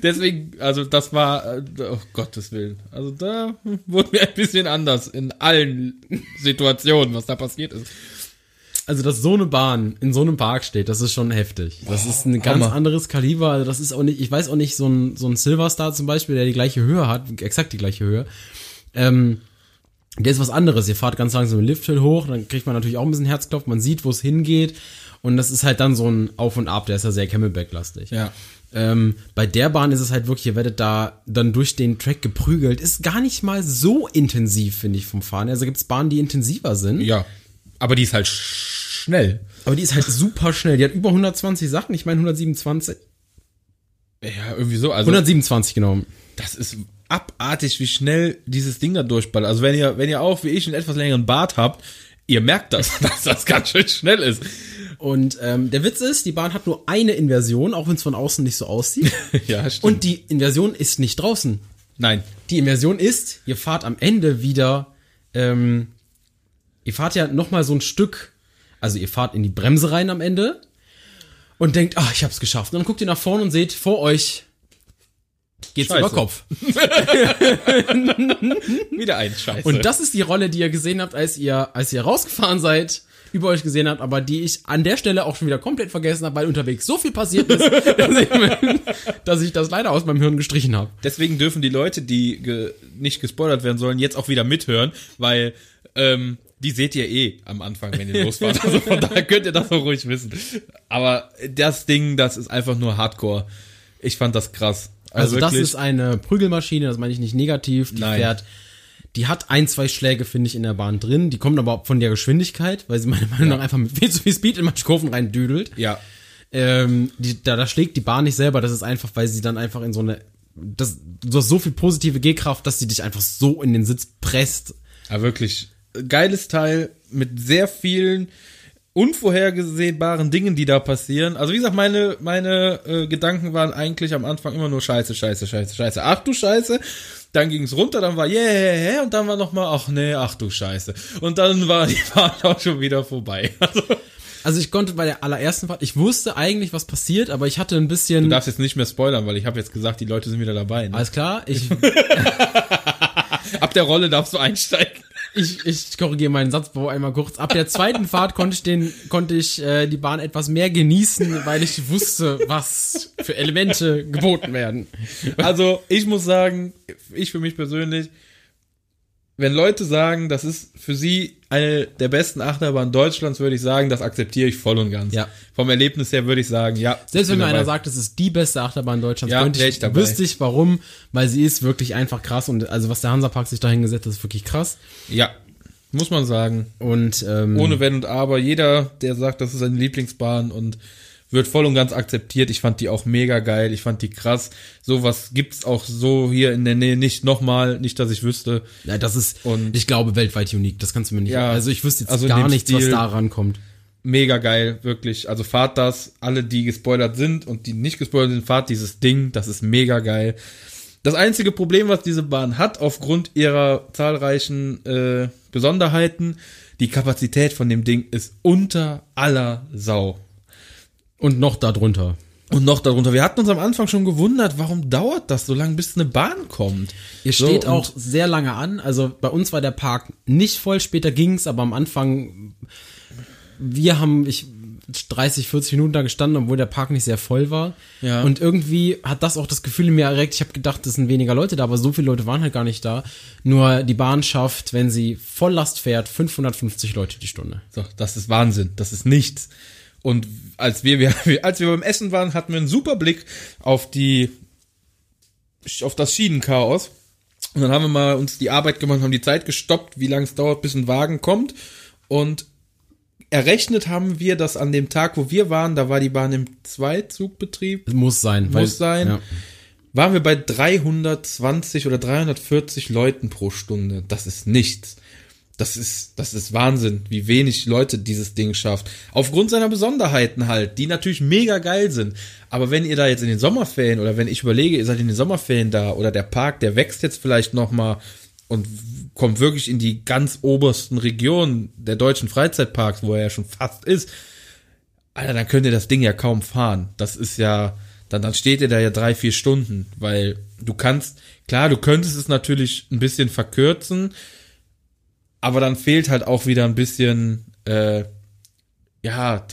Deswegen, also das war, äh, oh Gottes Willen. Also da wurde mir ein bisschen anders in allen Situationen, was da passiert ist. Also, dass so eine Bahn in so einem Park steht, das ist schon heftig. Das ist ein ganz Hammer. anderes Kaliber. Also, das ist auch nicht, ich weiß auch nicht, so ein, so ein Silverstar zum Beispiel, der die gleiche Höhe hat, exakt die gleiche Höhe. Ähm, der ist was anderes. Ihr fahrt ganz langsam den Lifthill hoch, dann kriegt man natürlich auch ein bisschen Herzklopfen, man sieht, wo es hingeht. Und das ist halt dann so ein Auf und Ab, der ist ja sehr Camelback-lastig. Ja. Ähm, bei der Bahn ist es halt wirklich, ihr werdet da dann durch den Track geprügelt. Ist gar nicht mal so intensiv, finde ich, vom Fahren. Also gibt's Bahnen, die intensiver sind. Ja. Aber die ist halt schnell. Aber die ist halt super schnell. Die hat über 120 Sachen, ich meine 127. Ja, irgendwie so. Also 127 genau. das ist abartig, wie schnell dieses Ding da durchballert. Also wenn ihr, wenn ihr auch wie ich einen etwas längeren Bart habt, ihr merkt das, [laughs] dass das ganz schön schnell ist. Und ähm, der Witz ist, die Bahn hat nur eine Inversion, auch wenn es von außen nicht so aussieht. [laughs] ja, stimmt. Und die Inversion ist nicht draußen. Nein. Die Inversion ist, ihr fahrt am Ende wieder, ähm, ihr fahrt ja noch mal so ein Stück, also ihr fahrt in die Bremse rein am Ende und denkt, ah, ich hab's geschafft. Und dann guckt ihr nach vorne und seht vor euch geht's Scheiße. über Kopf. [laughs] Wieder ein Scheiße. Und das ist die Rolle, die ihr gesehen habt, als ihr, als ihr rausgefahren seid, über euch gesehen habt, aber die ich an der Stelle auch schon wieder komplett vergessen habe, weil unterwegs so viel passiert ist, [laughs] dass, ich, dass ich das leider aus meinem Hirn gestrichen habe. Deswegen dürfen die Leute, die ge nicht gespoilert werden sollen, jetzt auch wieder mithören, weil ähm, die seht ihr eh am Anfang, wenn ihr [laughs] losfahrt. Also von daher könnt ihr das auch ruhig wissen. Aber das Ding, das ist einfach nur Hardcore. Ich fand das krass. Also, das wirklich- ist eine Prügelmaschine, das meine ich nicht negativ. Die Nein. fährt, die hat ein, zwei Schläge, finde ich, in der Bahn drin. Die kommen aber von der Geschwindigkeit, weil sie meiner Meinung nach einfach mit viel zu viel Speed in manche Kurven rein düdelt. ja. Ähm, die, da, da schlägt die Bahn nicht selber, das ist einfach, weil sie dann einfach in so eine, das, du hast so viel positive G-Kraft, dass sie dich einfach so in den Sitz presst. Aber wirklich geiles Teil mit sehr vielen unvorhergesehbaren Dingen, die da passieren. Also wie gesagt, meine meine äh, Gedanken waren eigentlich am Anfang immer nur Scheiße, Scheiße, Scheiße, Scheiße. Ach du Scheiße. Dann ging's runter, dann war yeah, yeah, yeah und dann war noch mal ach nee, ach du Scheiße. Und dann war die [laughs] Fahrt auch schon wieder vorbei. [laughs] Also, Also ich konnte bei der allerersten Fahrt, ich wusste eigentlich, was passiert, aber ich hatte ein bisschen, du darfst jetzt nicht mehr spoilern, weil ich habe jetzt gesagt, die Leute sind wieder dabei. Ne? alles klar, ich, [laughs] Ab der Rolle darfst du einsteigen. Ich, ich korrigiere meinen Satzbau einmal kurz. Ab der zweiten Fahrt konnte ich den, konnte ich äh, die Bahn etwas mehr genießen, weil ich wusste, was für Elemente geboten werden. Also, ich muss sagen, ich für mich persönlich, wenn Leute sagen, das ist für sie eine der besten Achterbahnen Deutschlands, würde ich sagen, das akzeptiere ich voll und ganz. Ja. Vom Erlebnis her würde ich sagen, ja. Selbst wenn mir einer sagt, es ist die beste Achterbahn Deutschlands, Ja, könnte ich, wüsste ich warum, weil sie ist wirklich einfach krass und also was der Hansapark sich da hingesetzt hat, ist wirklich krass. Ja, muss man sagen. Und ähm, Ohne Wenn und Aber. Jeder, der sagt, das ist seine Lieblingsbahn und wird voll und ganz akzeptiert. Ich fand die auch mega geil. Ich fand die krass. Sowas gibt's auch so hier in der Nähe nicht nochmal. Nicht, dass ich wüsste. ja, das ist, Und- ich glaube, weltweit unique. Das kannst du mir nicht. Ja, also ich wüsste jetzt also gar nichts, was Stil- da rankommt. mega geil, wirklich. Also fahrt das, alle, die gespoilert sind und die nicht gespoilert sind, fahrt dieses Ding, das ist mega geil. Das einzige Problem, was diese Bahn hat, aufgrund ihrer zahlreichen äh, Besonderheiten, die Kapazität von dem Ding ist unter aller Sau. Und noch darunter. Und noch darunter. Wir hatten uns am Anfang schon gewundert, warum dauert das so lange, bis eine Bahn kommt. Ihr So, steht und- auch sehr lange an. Also bei uns war der Park nicht voll, später ging's, aber am Anfang, wir haben, ich 30, 40 Minuten da gestanden, obwohl der Park nicht sehr voll war. Ja. Und irgendwie hat das auch das Gefühl in mir erregt. Ich habe gedacht, es sind weniger Leute da, aber so viele Leute waren halt gar nicht da. Nur die Bahn schafft, wenn sie Volllast fährt, 550 Leute die Stunde. So, das ist Wahnsinn. Das ist nichts. Und als wir, wir, [laughs] als wir beim Essen waren, hatten wir einen super Blick auf die, auf das Schienenchaos. Und dann haben wir mal uns die Arbeit gemacht, haben die Zeit gestoppt, wie lange es dauert, bis ein Wagen kommt. Und errechnet haben wir, dass an dem Tag, wo wir waren, da war die Bahn im Zweizugbetrieb, Muss sein. muss sein, Ja. waren wir bei 320 oder 340 Leuten pro Stunde. Das ist nichts. Das ist, das ist Wahnsinn, wie wenig Leute dieses Ding schafft. Aufgrund seiner Besonderheiten halt, die natürlich mega geil sind. Aber wenn ihr da jetzt in den Sommerferien oder wenn ich überlege, ihr seid in den Sommerferien da oder der Park, der wächst jetzt vielleicht nochmal und kommt wirklich in die ganz obersten Regionen der deutschen Freizeitparks, wo er ja schon fast ist, Alter, dann könnt ihr das Ding ja kaum fahren. Das ist ja, dann, dann steht ihr da ja drei, vier Stunden, weil du kannst, klar, du könntest es natürlich ein bisschen verkürzen, aber dann fehlt halt auch wieder ein bisschen, äh, ja,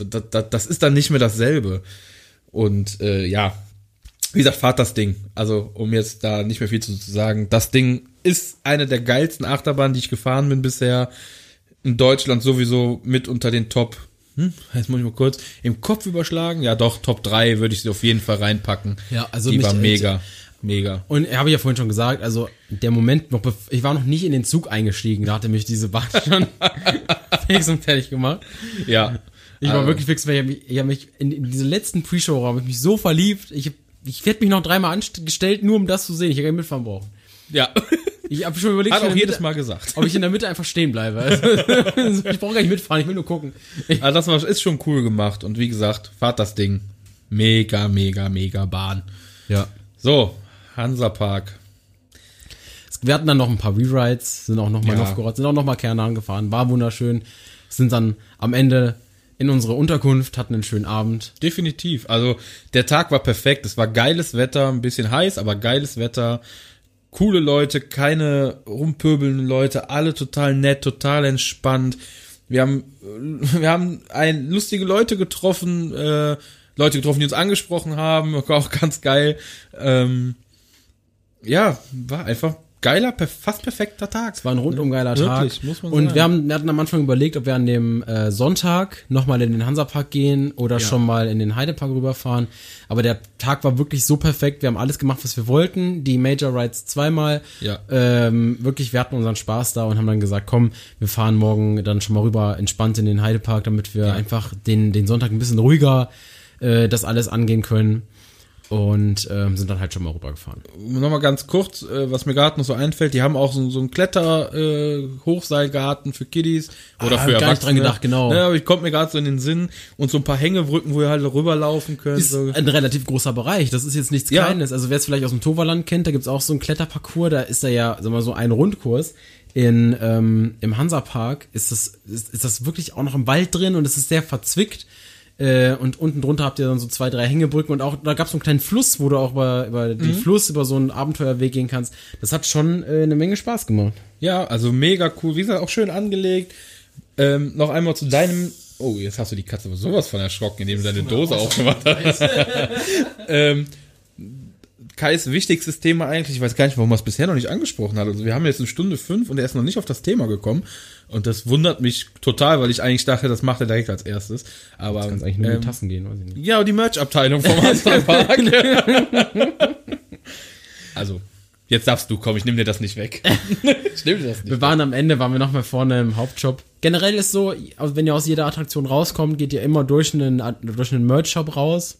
das, ist dann nicht mehr dasselbe. Und äh, ja, wie gesagt, fahrt das Ding. Also, um jetzt da nicht mehr viel zu, zu sagen, das Ding ist eine der geilsten Achterbahnen, die ich gefahren bin bisher. In Deutschland sowieso mit unter den Top. Hm, jetzt muss ich mal kurz im Kopf überschlagen. Ja, doch, Top 3 würde ich sie auf jeden Fall reinpacken. Ja, also die mich- war mega. Mega. Und habe ich ja vorhin schon gesagt, also der Moment, noch, ich war noch nicht in den Zug eingestiegen, da hatte mich diese Bahn [laughs] schon fix und fertig gemacht. Ja. Ich war Also, wirklich fix, weil ich habe mich, ich hab mich in, in diese letzten Pre-Show-Raum mich so verliebt. Ich, ich werde mich noch dreimal angestellt, nur um das zu sehen. Ich hätte Mitfahren brauchen. Ja. Ich habe schon überlegt, Hat ob ich auch in der jedes Mitte- Mal gesagt. ob ich in der Mitte einfach stehen bleibe. Also, [laughs] ich brauche gar nicht mitfahren, ich will nur gucken. Ich, Also das war, ist schon cool gemacht. Und wie gesagt, fahrt das Ding. Mega, mega, mega Bahn. ja. So, Hansapark. Wir hatten dann noch ein paar Rewrites, sind auch noch mal Ja. Novgorod, sind auch noch mal Kernahn gefahren, war wunderschön. Sind dann am Ende in unsere Unterkunft, hatten einen schönen Abend. Definitiv. Also der Tag war perfekt. Es war geiles Wetter, ein bisschen heiß, aber geiles Wetter. Coole Leute, keine rumpöbelnden Leute, alle total nett, total entspannt. Wir haben, äh, [laughs] wir haben ein, lustige Leute getroffen, äh, Leute getroffen, die uns angesprochen haben, [laughs] war auch ganz geil. Ähm, ja, war einfach geiler, fast perfekter Tag. Es war ein rundum geiler Tag. Wirklich, muss man Und sagen. wir, haben, wir hatten am Anfang überlegt, ob wir an dem äh, Sonntag nochmal in den Hansapark gehen oder schon mal in den Heidepark rüberfahren. Aber der Tag war wirklich so perfekt. Wir haben alles gemacht, was wir wollten. Die Major Rides zweimal. Ja. Ähm, wirklich, wir hatten unseren Spaß da und haben dann gesagt, komm, wir fahren morgen dann schon mal rüber entspannt in den Heidepark, damit wir einfach den, den Sonntag ein bisschen ruhiger äh, das alles angehen können. Und ähm, sind dann halt schon mal rübergefahren. Nochmal ganz kurz, äh, was mir gerade noch so einfällt, die haben auch so, so einen Kletter-Hochseilgarten für Kiddies oder Ah, für gar nicht Erwachsene. dran gedacht, genau. Ja, aber ich kommt mir gerade so in den Sinn und so ein paar Hängebrücken, wo ihr halt rüberlaufen könnt. ist so. ein relativ großer Bereich. Das ist jetzt nichts Ja. Kleines. Also wer es vielleicht aus dem Toverland kennt, da gibt's auch so einen Kletterparcours, da ist da ja, wir mal, so ein Rundkurs. In, ähm, Im Hansapark ist das, ist, ist das wirklich auch noch im Wald drin und es ist sehr verzwickt. Äh, und unten drunter habt ihr dann so zwei, drei Hängebrücken und auch, da gab's so einen kleinen Fluss, wo du auch über, über den Fluss, über so einen Abenteuerweg gehen kannst. Das hat schon äh, eine Menge Spaß gemacht. Ja, also mega cool. Wie gesagt, auch schön angelegt. Ähm, noch einmal zu deinem. Oh, jetzt hast du die Katze aber sowas von erschrocken, indem du deine Dose aufgemacht hast. [laughs] ähm, Kais wichtigstes Thema eigentlich, ich weiß gar nicht, warum er es bisher noch nicht angesprochen hat. Also wir haben jetzt eine Stunde fünf und er ist noch nicht auf das Thema gekommen. Und das wundert mich total, weil ich eigentlich dachte, das macht er direkt als erstes. Aber Kannst eigentlich nur ähm, mit Tassen gehen, weiß ich nicht. ja, die Merch-Abteilung vom Hansapark. [laughs] [laughs] also, jetzt darfst du, komm, ich nehme dir das nicht weg. [laughs] ich nehme dir das nicht Wir waren am Ende, waren wir noch mal vorne im Hauptshop. Generell ist so, also wenn ihr aus jeder Attraktion rauskommt, geht ihr immer durch einen, durch einen Merch-Shop raus.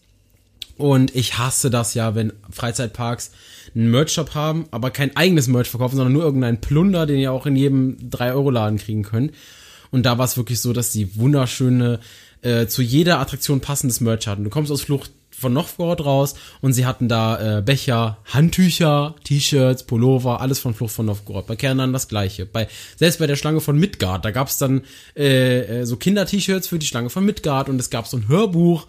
Und ich hasse das ja, wenn Freizeitparks einen Merch-Shop haben, aber kein eigenes Merch verkaufen, sondern nur irgendeinen Plunder, den ihr auch in jedem 3-Euro-Laden kriegen könnt. Und da war es wirklich so, dass die wunderschöne, äh, zu jeder Attraktion passendes Merch hatten. Du kommst aus Flucht von Novgorod raus und sie hatten da äh, Becher, Handtücher, T-Shirts, Pullover, alles von Flucht von Novgorod. Bei Kernan das gleiche. Bei, selbst bei der Schlange von Midgard, da gab's dann äh, äh, so Kinder-T-Shirts für die Schlange von Midgard und es gab so ein Hörbuch,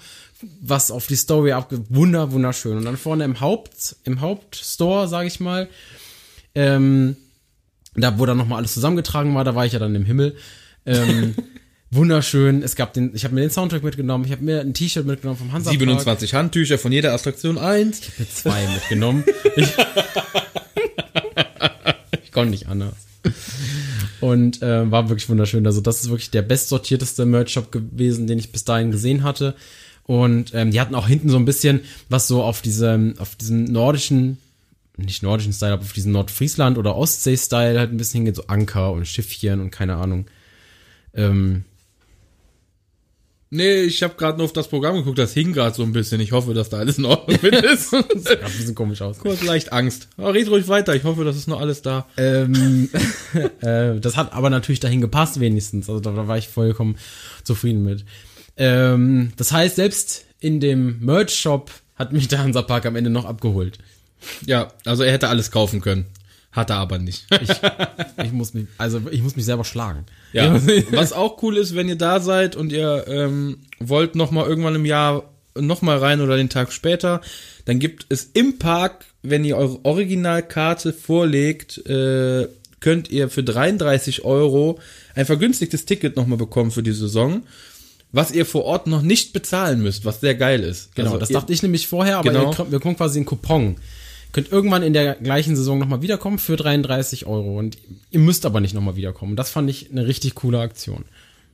was auf die Story abge... Wunder, wunderschön. Und dann vorne im Haupt, im Hauptstore, sage ich mal, ähm, da wo dann nochmal alles zusammengetragen war, da war ich ja dann im Himmel. Ähm, [laughs] wunderschön. Es gab den, ich habe mir den Soundtrack mitgenommen, ich habe mir ein T-Shirt mitgenommen vom Hansa 27 Handtücher von jeder Attraktion eins. mir zwei mitgenommen. Ich, [laughs] ich konnte nicht anders. Und äh, war wirklich wunderschön. Also das ist wirklich der bestsortierteste Merch-Shop gewesen, den ich bis dahin gesehen hatte. Und ähm, die hatten auch hinten so ein bisschen was so auf diesem, auf diesem nordischen nicht nordischen Style, aber auf diesen Nordfriesland- oder Ostsee-Style halt ein bisschen hingeht, so Anker und Schiffchen und keine Ahnung. Ähm, Nee, ich habe gerade nur auf das Programm geguckt, das hing gerade so ein bisschen. Ich hoffe, dass da alles in Ordnung mit [laughs] ist. sieht grad ein bisschen komisch aus. Kurz leicht Angst. Aber red ruhig weiter. Ich hoffe, das ist noch alles da. Ähm, [laughs] äh, das hat aber natürlich dahin gepasst wenigstens. Also da, da war ich vollkommen zufrieden mit. Ähm, das heißt, selbst in dem Merch-Shop hat mich [laughs] der Hansapark am Ende noch abgeholt. Ja, also er hätte alles kaufen können. Hat er aber nicht. [laughs] Ich, ich muss mich, also ich muss mich selber schlagen. Ja, [laughs] was auch cool ist, wenn ihr da seid und ihr ähm, wollt noch mal irgendwann im Jahr noch mal rein oder den Tag später, dann gibt es im Park, wenn ihr eure Originalkarte vorlegt, äh, könnt ihr für 33 Euro ein vergünstigtes Ticket noch mal bekommen für die Saison, was ihr vor Ort noch nicht bezahlen müsst, was sehr geil ist. Genau, Also das ihr, dachte ich nämlich vorher, aber Genau. ihr, wir bekommen quasi einen Coupon. Könnt irgendwann in der gleichen Saison nochmal wiederkommen für 33 Euro. Und ihr müsst aber nicht nochmal wiederkommen. Das fand ich eine richtig coole Aktion.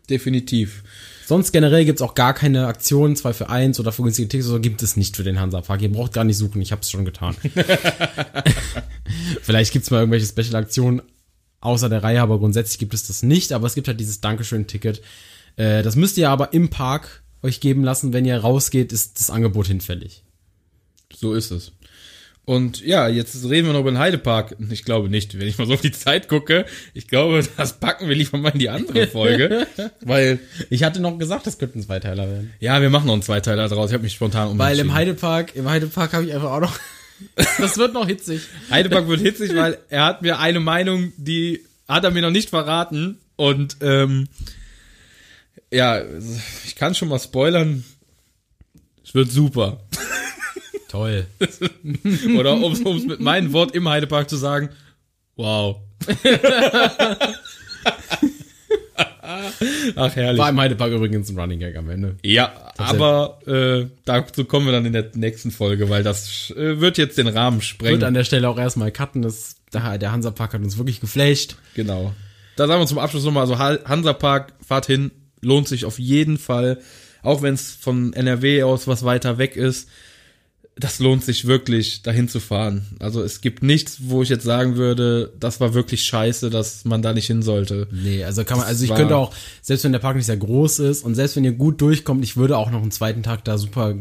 definitiv. Sonst generell gibt's auch gar keine Aktionen, 2 für 1 oder für günstige Tickets, so gibt es nicht für den Hansa-Park. Ihr braucht gar nicht suchen, ich habe es schon getan. [laughs] [laughs] Vielleicht gibt's mal irgendwelche Special-Aktionen außer der Reihe, aber grundsätzlich gibt es das nicht. Aber es gibt halt dieses Dankeschön-Ticket. Äh, das müsst ihr aber im Park euch geben lassen. Wenn ihr rausgeht, ist das Angebot hinfällig. So ist es. Und ja, jetzt reden wir noch über den Heidepark. Ich glaube nicht, wenn ich mal so auf die Zeit gucke. Ich glaube, [laughs] das packen wir lieber mal in die andere Folge. [laughs] weil, Ich hatte noch gesagt, das könnten Zweiteiler werden. ja, wir machen noch einen Zweiteiler draus. Ich habe mich spontan umentschieden. Weil im Heidepark, im Heidepark habe ich einfach auch noch. [laughs] das wird noch hitzig. Heidepark wird hitzig, weil er hat mir eine Meinung, die hat er mir noch nicht verraten. Und ähm, ja, ich kann schon mal spoilern. Es wird super. [laughs] Toll. [laughs] Oder um es mit meinem Wort im Heidepark zu sagen, wow. [laughs] Ach, herrlich. War im Heidepark übrigens ein Running Gag am Ende. Ja, aber äh, dazu kommen wir dann in der nächsten Folge, weil das äh, wird jetzt den Rahmen Wird sprengen. an der Stelle auch erstmal cutten. Das, der, Hansa-Park hat uns wirklich geflasht. Genau. Da sagen wir zum Abschluss nochmal, also Ha- Hansapark, fahrt hin, lohnt sich auf jeden Fall, auch wenn es von NRW aus was weiter weg ist. Das lohnt sich wirklich, dahin zu fahren. Also es gibt nichts, wo ich jetzt sagen würde, das war wirklich scheiße, dass man da nicht hin sollte. Nee, also kann man, also ich war- könnte auch, selbst wenn der Park nicht sehr groß ist und selbst wenn ihr gut durchkommt, ich würde auch noch einen zweiten Tag da super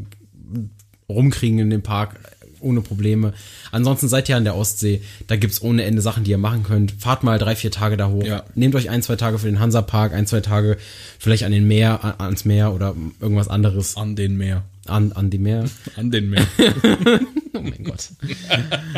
rumkriegen in dem Park ohne Probleme. Ansonsten seid ihr an der Ostsee, da gibt's ohne Ende Sachen, die ihr machen könnt. Fahrt mal drei, vier Tage da hoch. Ja. Nehmt euch ein, zwei Tage für den Hansa-Park, ein, zwei Tage vielleicht an den Meer, an- ans Meer oder irgendwas anderes An den Meer. an, an die Meer. [laughs] An den Meer. [laughs] Oh mein Gott.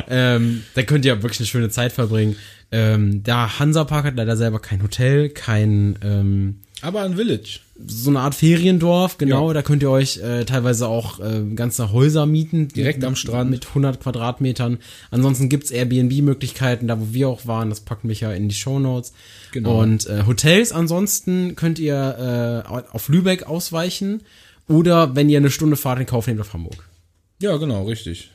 ähm, da könnt ihr wirklich eine schöne Zeit verbringen. Ähm, der Hansa-Park hat leider selber kein Hotel, kein ähm, Aber ein Village. so eine Art Feriendorf, genau. Ja. Da könnt ihr euch äh, teilweise auch äh, ganze Häuser mieten. Direkt am Strand. Mit 100 Quadratmetern. Ansonsten gibt's Airbnb-Möglichkeiten, da wo wir auch waren. Das packen wir ja in die Shownotes. Genau. Und äh, Hotels ansonsten könnt ihr äh, auf Lübeck ausweichen. Oder wenn ihr eine Stunde Fahrt in Kauf nehmt auf Hamburg. Ja, genau, richtig.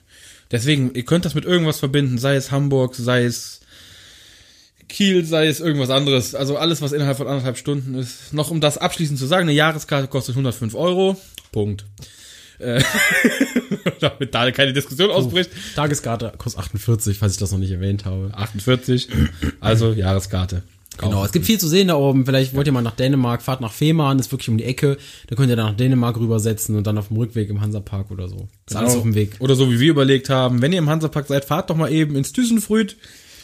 Deswegen, ihr könnt das mit irgendwas verbinden, sei es Hamburg, sei es Kiel, sei es irgendwas anderes. Also alles, was innerhalb von anderthalb Stunden ist. Noch um das abschließend zu sagen, eine Jahreskarte kostet 105 Euro. Punkt. Äh, [laughs] damit da keine Diskussion ausbricht. Tageskarte kostet 48, falls ich das noch nicht erwähnt habe. 48. Also Jahreskarte. Genau, es gibt viel zu sehen da oben. Vielleicht wollt ihr mal nach Dänemark, fahrt nach Fehmarn, ist wirklich um die Ecke. Da könnt ihr dann nach Dänemark rübersetzen und dann auf dem Rückweg im Hansapark oder so. Ist alles auf dem Weg. Oder so wie wir überlegt haben, wenn ihr im Hansapark seid, fahrt doch mal eben ins Thysenfrüd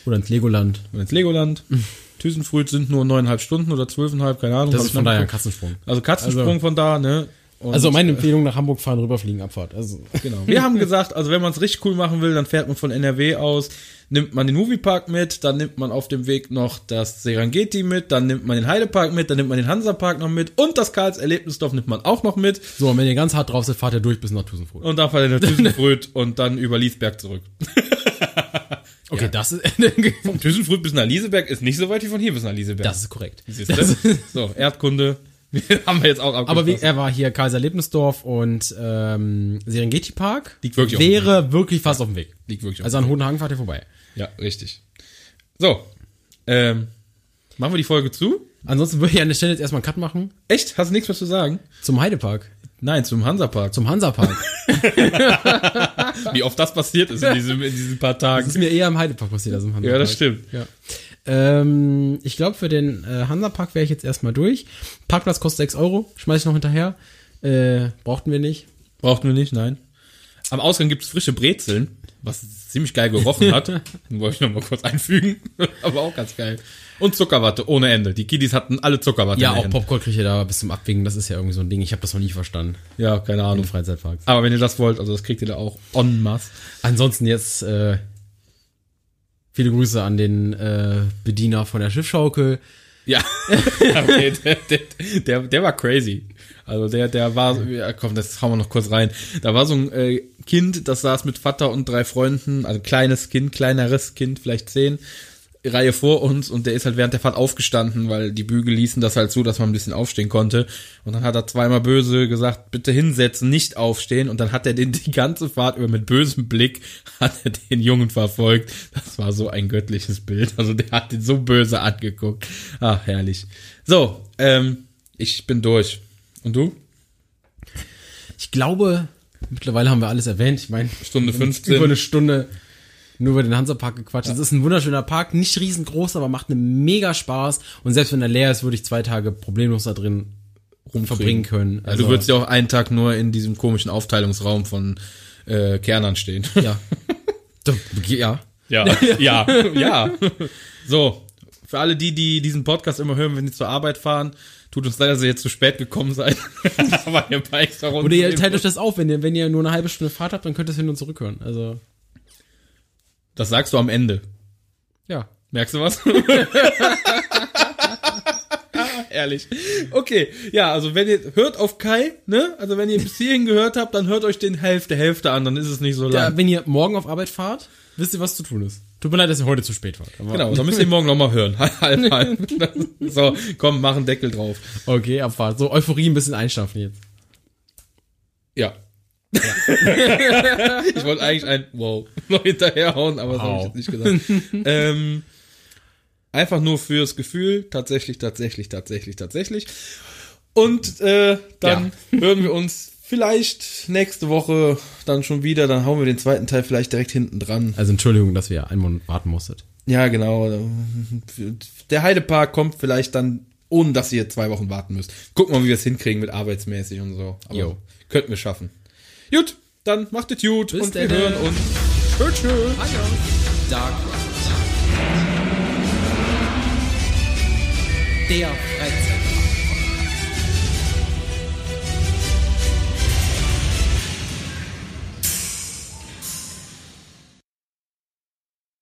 Oder ins Legoland. oder ins Legoland. [laughs] Thysenfrüd sind nur neuneinhalb Stunden oder zwölfeinhalb, keine Ahnung. Das ist von daher ein nicht Katzensprung. Also Katzensprung Also- von da, ne? Und, Also meine Empfehlung nach Hamburg fahren, rüberfliegen, Abfahrt. Also [laughs] genau. [laughs] Wir haben gesagt, also wenn man es richtig cool machen will, dann fährt man von NRW aus, nimmt man den Moviepark mit, dann nimmt man auf dem Weg noch das Serengeti mit, dann nimmt man den Heidepark mit, dann nimmt man den Hansapark noch mit und das Karls Erlebnisdorf nimmt man auch noch mit so, und wenn ihr ganz hart drauf seid, fahrt ihr durch bis nach Tusenfrot. und dann fährt er nach Thysenfrüd und dann über Liesberg zurück. Okay, das ist [laughs] Vom Thysenfrüd bis nach Lieseberg ist nicht so weit wie von hier bis nach Lieseberg. das ist korrekt. Du? So, Erdkunde. [laughs] haben wir jetzt auch Aber wie, abgeschlossen. er war hier Kaiser Lebensdorf und ähm, Serengeti Park. Liegt wirklich auf dem wäre wirklich fast auf dem Weg. Liegt wirklich auf Also an Hohenhagen fahrt ihr vorbei. Ja, richtig. So, ähm, machen wir die Folge zu? Ansonsten würde ich an der Stelle jetzt erstmal einen Cut machen Echt? Hast du nichts mehr zu sagen? zum Heidepark. Nein, zum Hansapark. Zum Hansapark. [laughs] Wie oft das passiert ist in, diesem, in diesen paar Das Tagen. ist mir eher im Heidepark passiert als im Hansapark. Ja, das stimmt. Ja. Ähm, ich glaube, für den äh, Hansapark wäre ich jetzt erstmal durch. Parkplatz kostet 6 Euro, schmeiß ich noch hinterher. Äh, brauchten wir nicht. Brauchten wir nicht, nein. Am Ausgang gibt's frische Brezeln, was ziemlich geil gerochen hat. [laughs] Wollte ich noch mal kurz einfügen. [laughs] Aber auch ganz geil. Und Zuckerwatte ohne Ende. Die Kiddies hatten alle Zuckerwatte Ja, in auch Hand. Popcorn kriegt ihr da bis zum Abwinken. Das ist ja irgendwie so ein Ding. Ich habe das noch nie verstanden. Ja, keine In Ahnung. Freizeitparks. Aber wenn ihr das wollt, also das kriegt ihr da auch en masse. Ansonsten jetzt äh, viele Grüße an den äh, Bediener von der Schiffschaukel. [laughs] Ja, okay, der, der, der, der war crazy. Also der, der war, ja, komm, das hauen wir noch kurz rein. Da war so ein äh, Kind, das saß mit Vater und drei Freunden, also kleines Kind, kleineres Kind, vielleicht zehn, Reihe vor uns und der ist halt während der Fahrt aufgestanden, weil die Bügel ließen das halt so, dass man ein bisschen aufstehen konnte. Und dann hat er zweimal böse gesagt, bitte hinsetzen, nicht aufstehen. Und dann hat er den die ganze Fahrt über mit bösem Blick [laughs] hat er den Jungen verfolgt. Das war so ein göttliches Bild. Also der hat ihn so böse angeguckt. Ach, herrlich. So, ähm, ich bin durch. Und du? Ich glaube, mittlerweile haben wir alles erwähnt. Ich meine, Stunde wir haben 15. Über eine Stunde nur über den Hansapark gequatscht. Es ist ein wunderschöner Park, nicht riesengroß, aber macht einen mega Spaß. Und selbst wenn er leer ist, würde ich zwei Tage problemlos da drin verbringen können. Also, du würdest ja auch einen Tag nur in diesem komischen Aufteilungsraum von äh, Kernern stehen. ja. [laughs] Ja. Ja, [laughs] ja, ja. So, für alle die, die diesen Podcast immer hören, wenn sie zur Arbeit fahren, tut uns leid, dass ihr jetzt zu spät gekommen seid. [laughs] Aber ihr Bikes da Oder ihr teilt euch das auf, wenn ihr, wenn ihr nur eine halbe Stunde Fahrt habt, dann könnt ihr es hin und zurück hören. Also, Das sagst du am Ende. ja. Merkst du was? [laughs] Ehrlich. Okay, ja, also wenn ihr hört auf Kai, ne? Also wenn ihr bis hierhin gehört habt, dann hört euch den Hälfte Hälfte an, dann ist es nicht so lang. ja. Wenn ihr morgen auf Arbeit fahrt, wisst ihr, was zu tun ist. Tut mir leid, dass ihr heute zu spät wart. Genau, dann müsst ihr morgen nochmal hören. [laughs] halb, halb. [laughs] So, komm, mach einen Deckel drauf. Okay, Abfahrt. So Euphorie ein bisschen einstampfen jetzt. Ja. [laughs] ich wollte eigentlich ein Wow [laughs] noch hinterherhauen, aber das habe ich jetzt nicht gesagt. [laughs] ähm, einfach nur fürs Gefühl, tatsächlich, tatsächlich, tatsächlich, tatsächlich. Und äh, dann hören wir uns vielleicht nächste Woche dann schon wieder. Dann hauen wir den zweiten Teil vielleicht direkt hinten dran. Also Entschuldigung, dass wir einen Monat warten musstet. Ja, genau. Der Heidepark kommt vielleicht dann, ohne dass ihr zwei Wochen warten müsst. Gucken wir mal, wie wir es hinkriegen mit arbeitsmäßig und so. Aber Jo. könnten wir schaffen. Gut, dann macht es gut Bis und wir hören uns. Tschö, tschö. Dark Der Freizeit